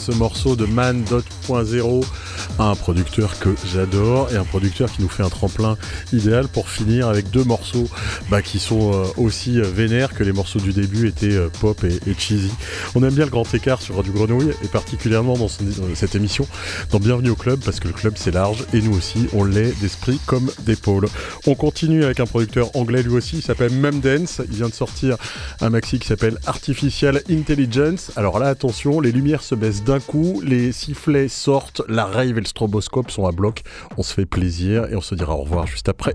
Ce morceau de Man 2.0, un producteur que j'adore et un producteur qui nous fait un tremplin idéal pour finir avec deux morceaux bah, qui sont euh, aussi euh, vénères que les morceaux du début étaient euh, pop et, cheesy. On aime bien le grand écart sur Radio Grenouille et particulièrement dans, cette émission, dans Bienvenue au club parce que le club c'est large et nous aussi on l'est d'esprit comme d'épaule. On continue avec un producteur anglais lui aussi, il s'appelle Dance, il vient de sortir un maxi qui s'appelle Artificial Intelligence. Alors là attention, les lumières se baissent d'un coup, les sifflets sortent, la rave et le stroboscope sont à bloc. On se fait plaisir et on se dira au revoir juste après.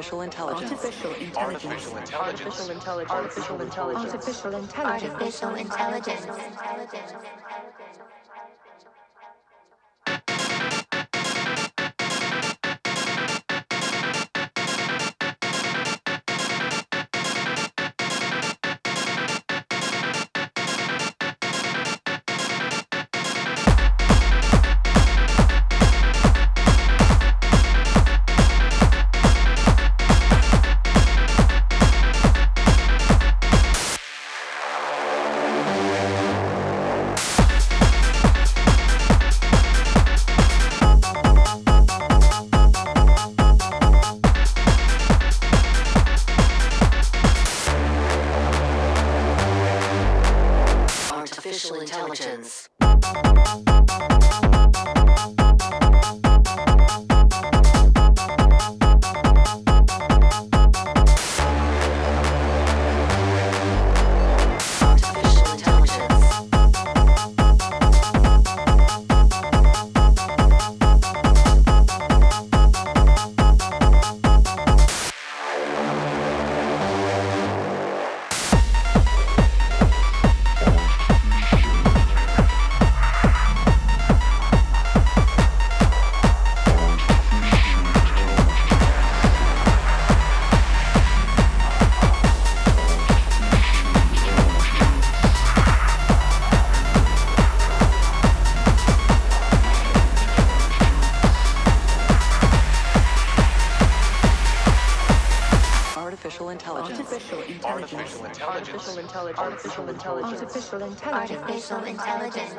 Artificial intelligence. Artificial intelligence. Artificial intelligence. Artificial intelligence. Artificial intelligence. artificial intelligence. Artificial intelligence. Artificial intelligence. Artificial intelligence. Artificial intelligence. Artificial intelligence.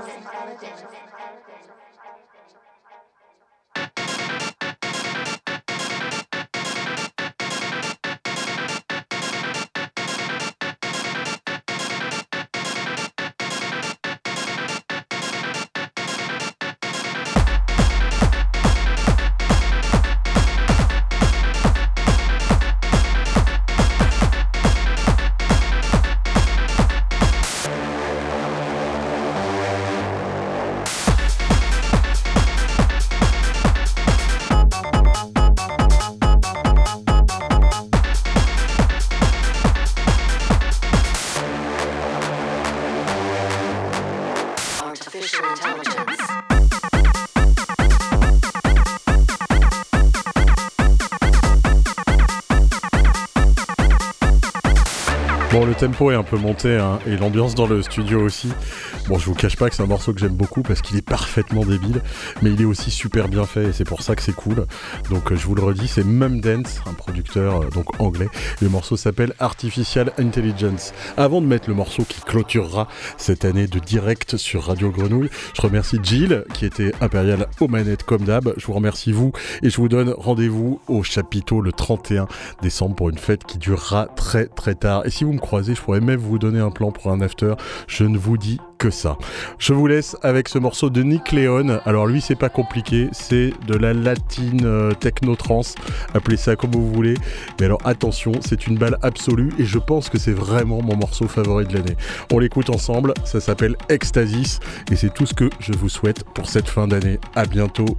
Tempo est un peu monté hein, et l'ambiance dans le studio aussi. Bon, je vous cache pas que c'est un morceau que j'aime beaucoup parce qu'il est parfaitement débile, mais il est aussi super bien fait et c'est pour ça que c'est cool. Donc, euh, je vous le redis, c'est Mum Dance, un producteur euh, donc anglais. Le morceau s'appelle Artificial Intelligence. Avant de mettre le morceau qui clôturera cette année de direct sur Radio Grenouille, je remercie Jill qui était impérial aux manettes comme d'hab. Je vous remercie vous et je vous donne rendez-vous au chapiteau le 31 décembre pour une fête qui durera très très tard. Et si vous me croisez, je pourrais même vous donner un plan pour un after. Je ne vous dis que ça. Je vous laisse avec ce morceau de Nick Leon. Alors lui, c'est pas compliqué, c'est de la latine euh, techno-trance, appelez ça comme vous voulez. Mais alors attention, c'est une balle absolue et je pense que c'est vraiment mon morceau favori de l'année. On l'écoute ensemble, ça s'appelle Ecstasis et c'est tout ce que je vous souhaite pour cette fin d'année. À bientôt.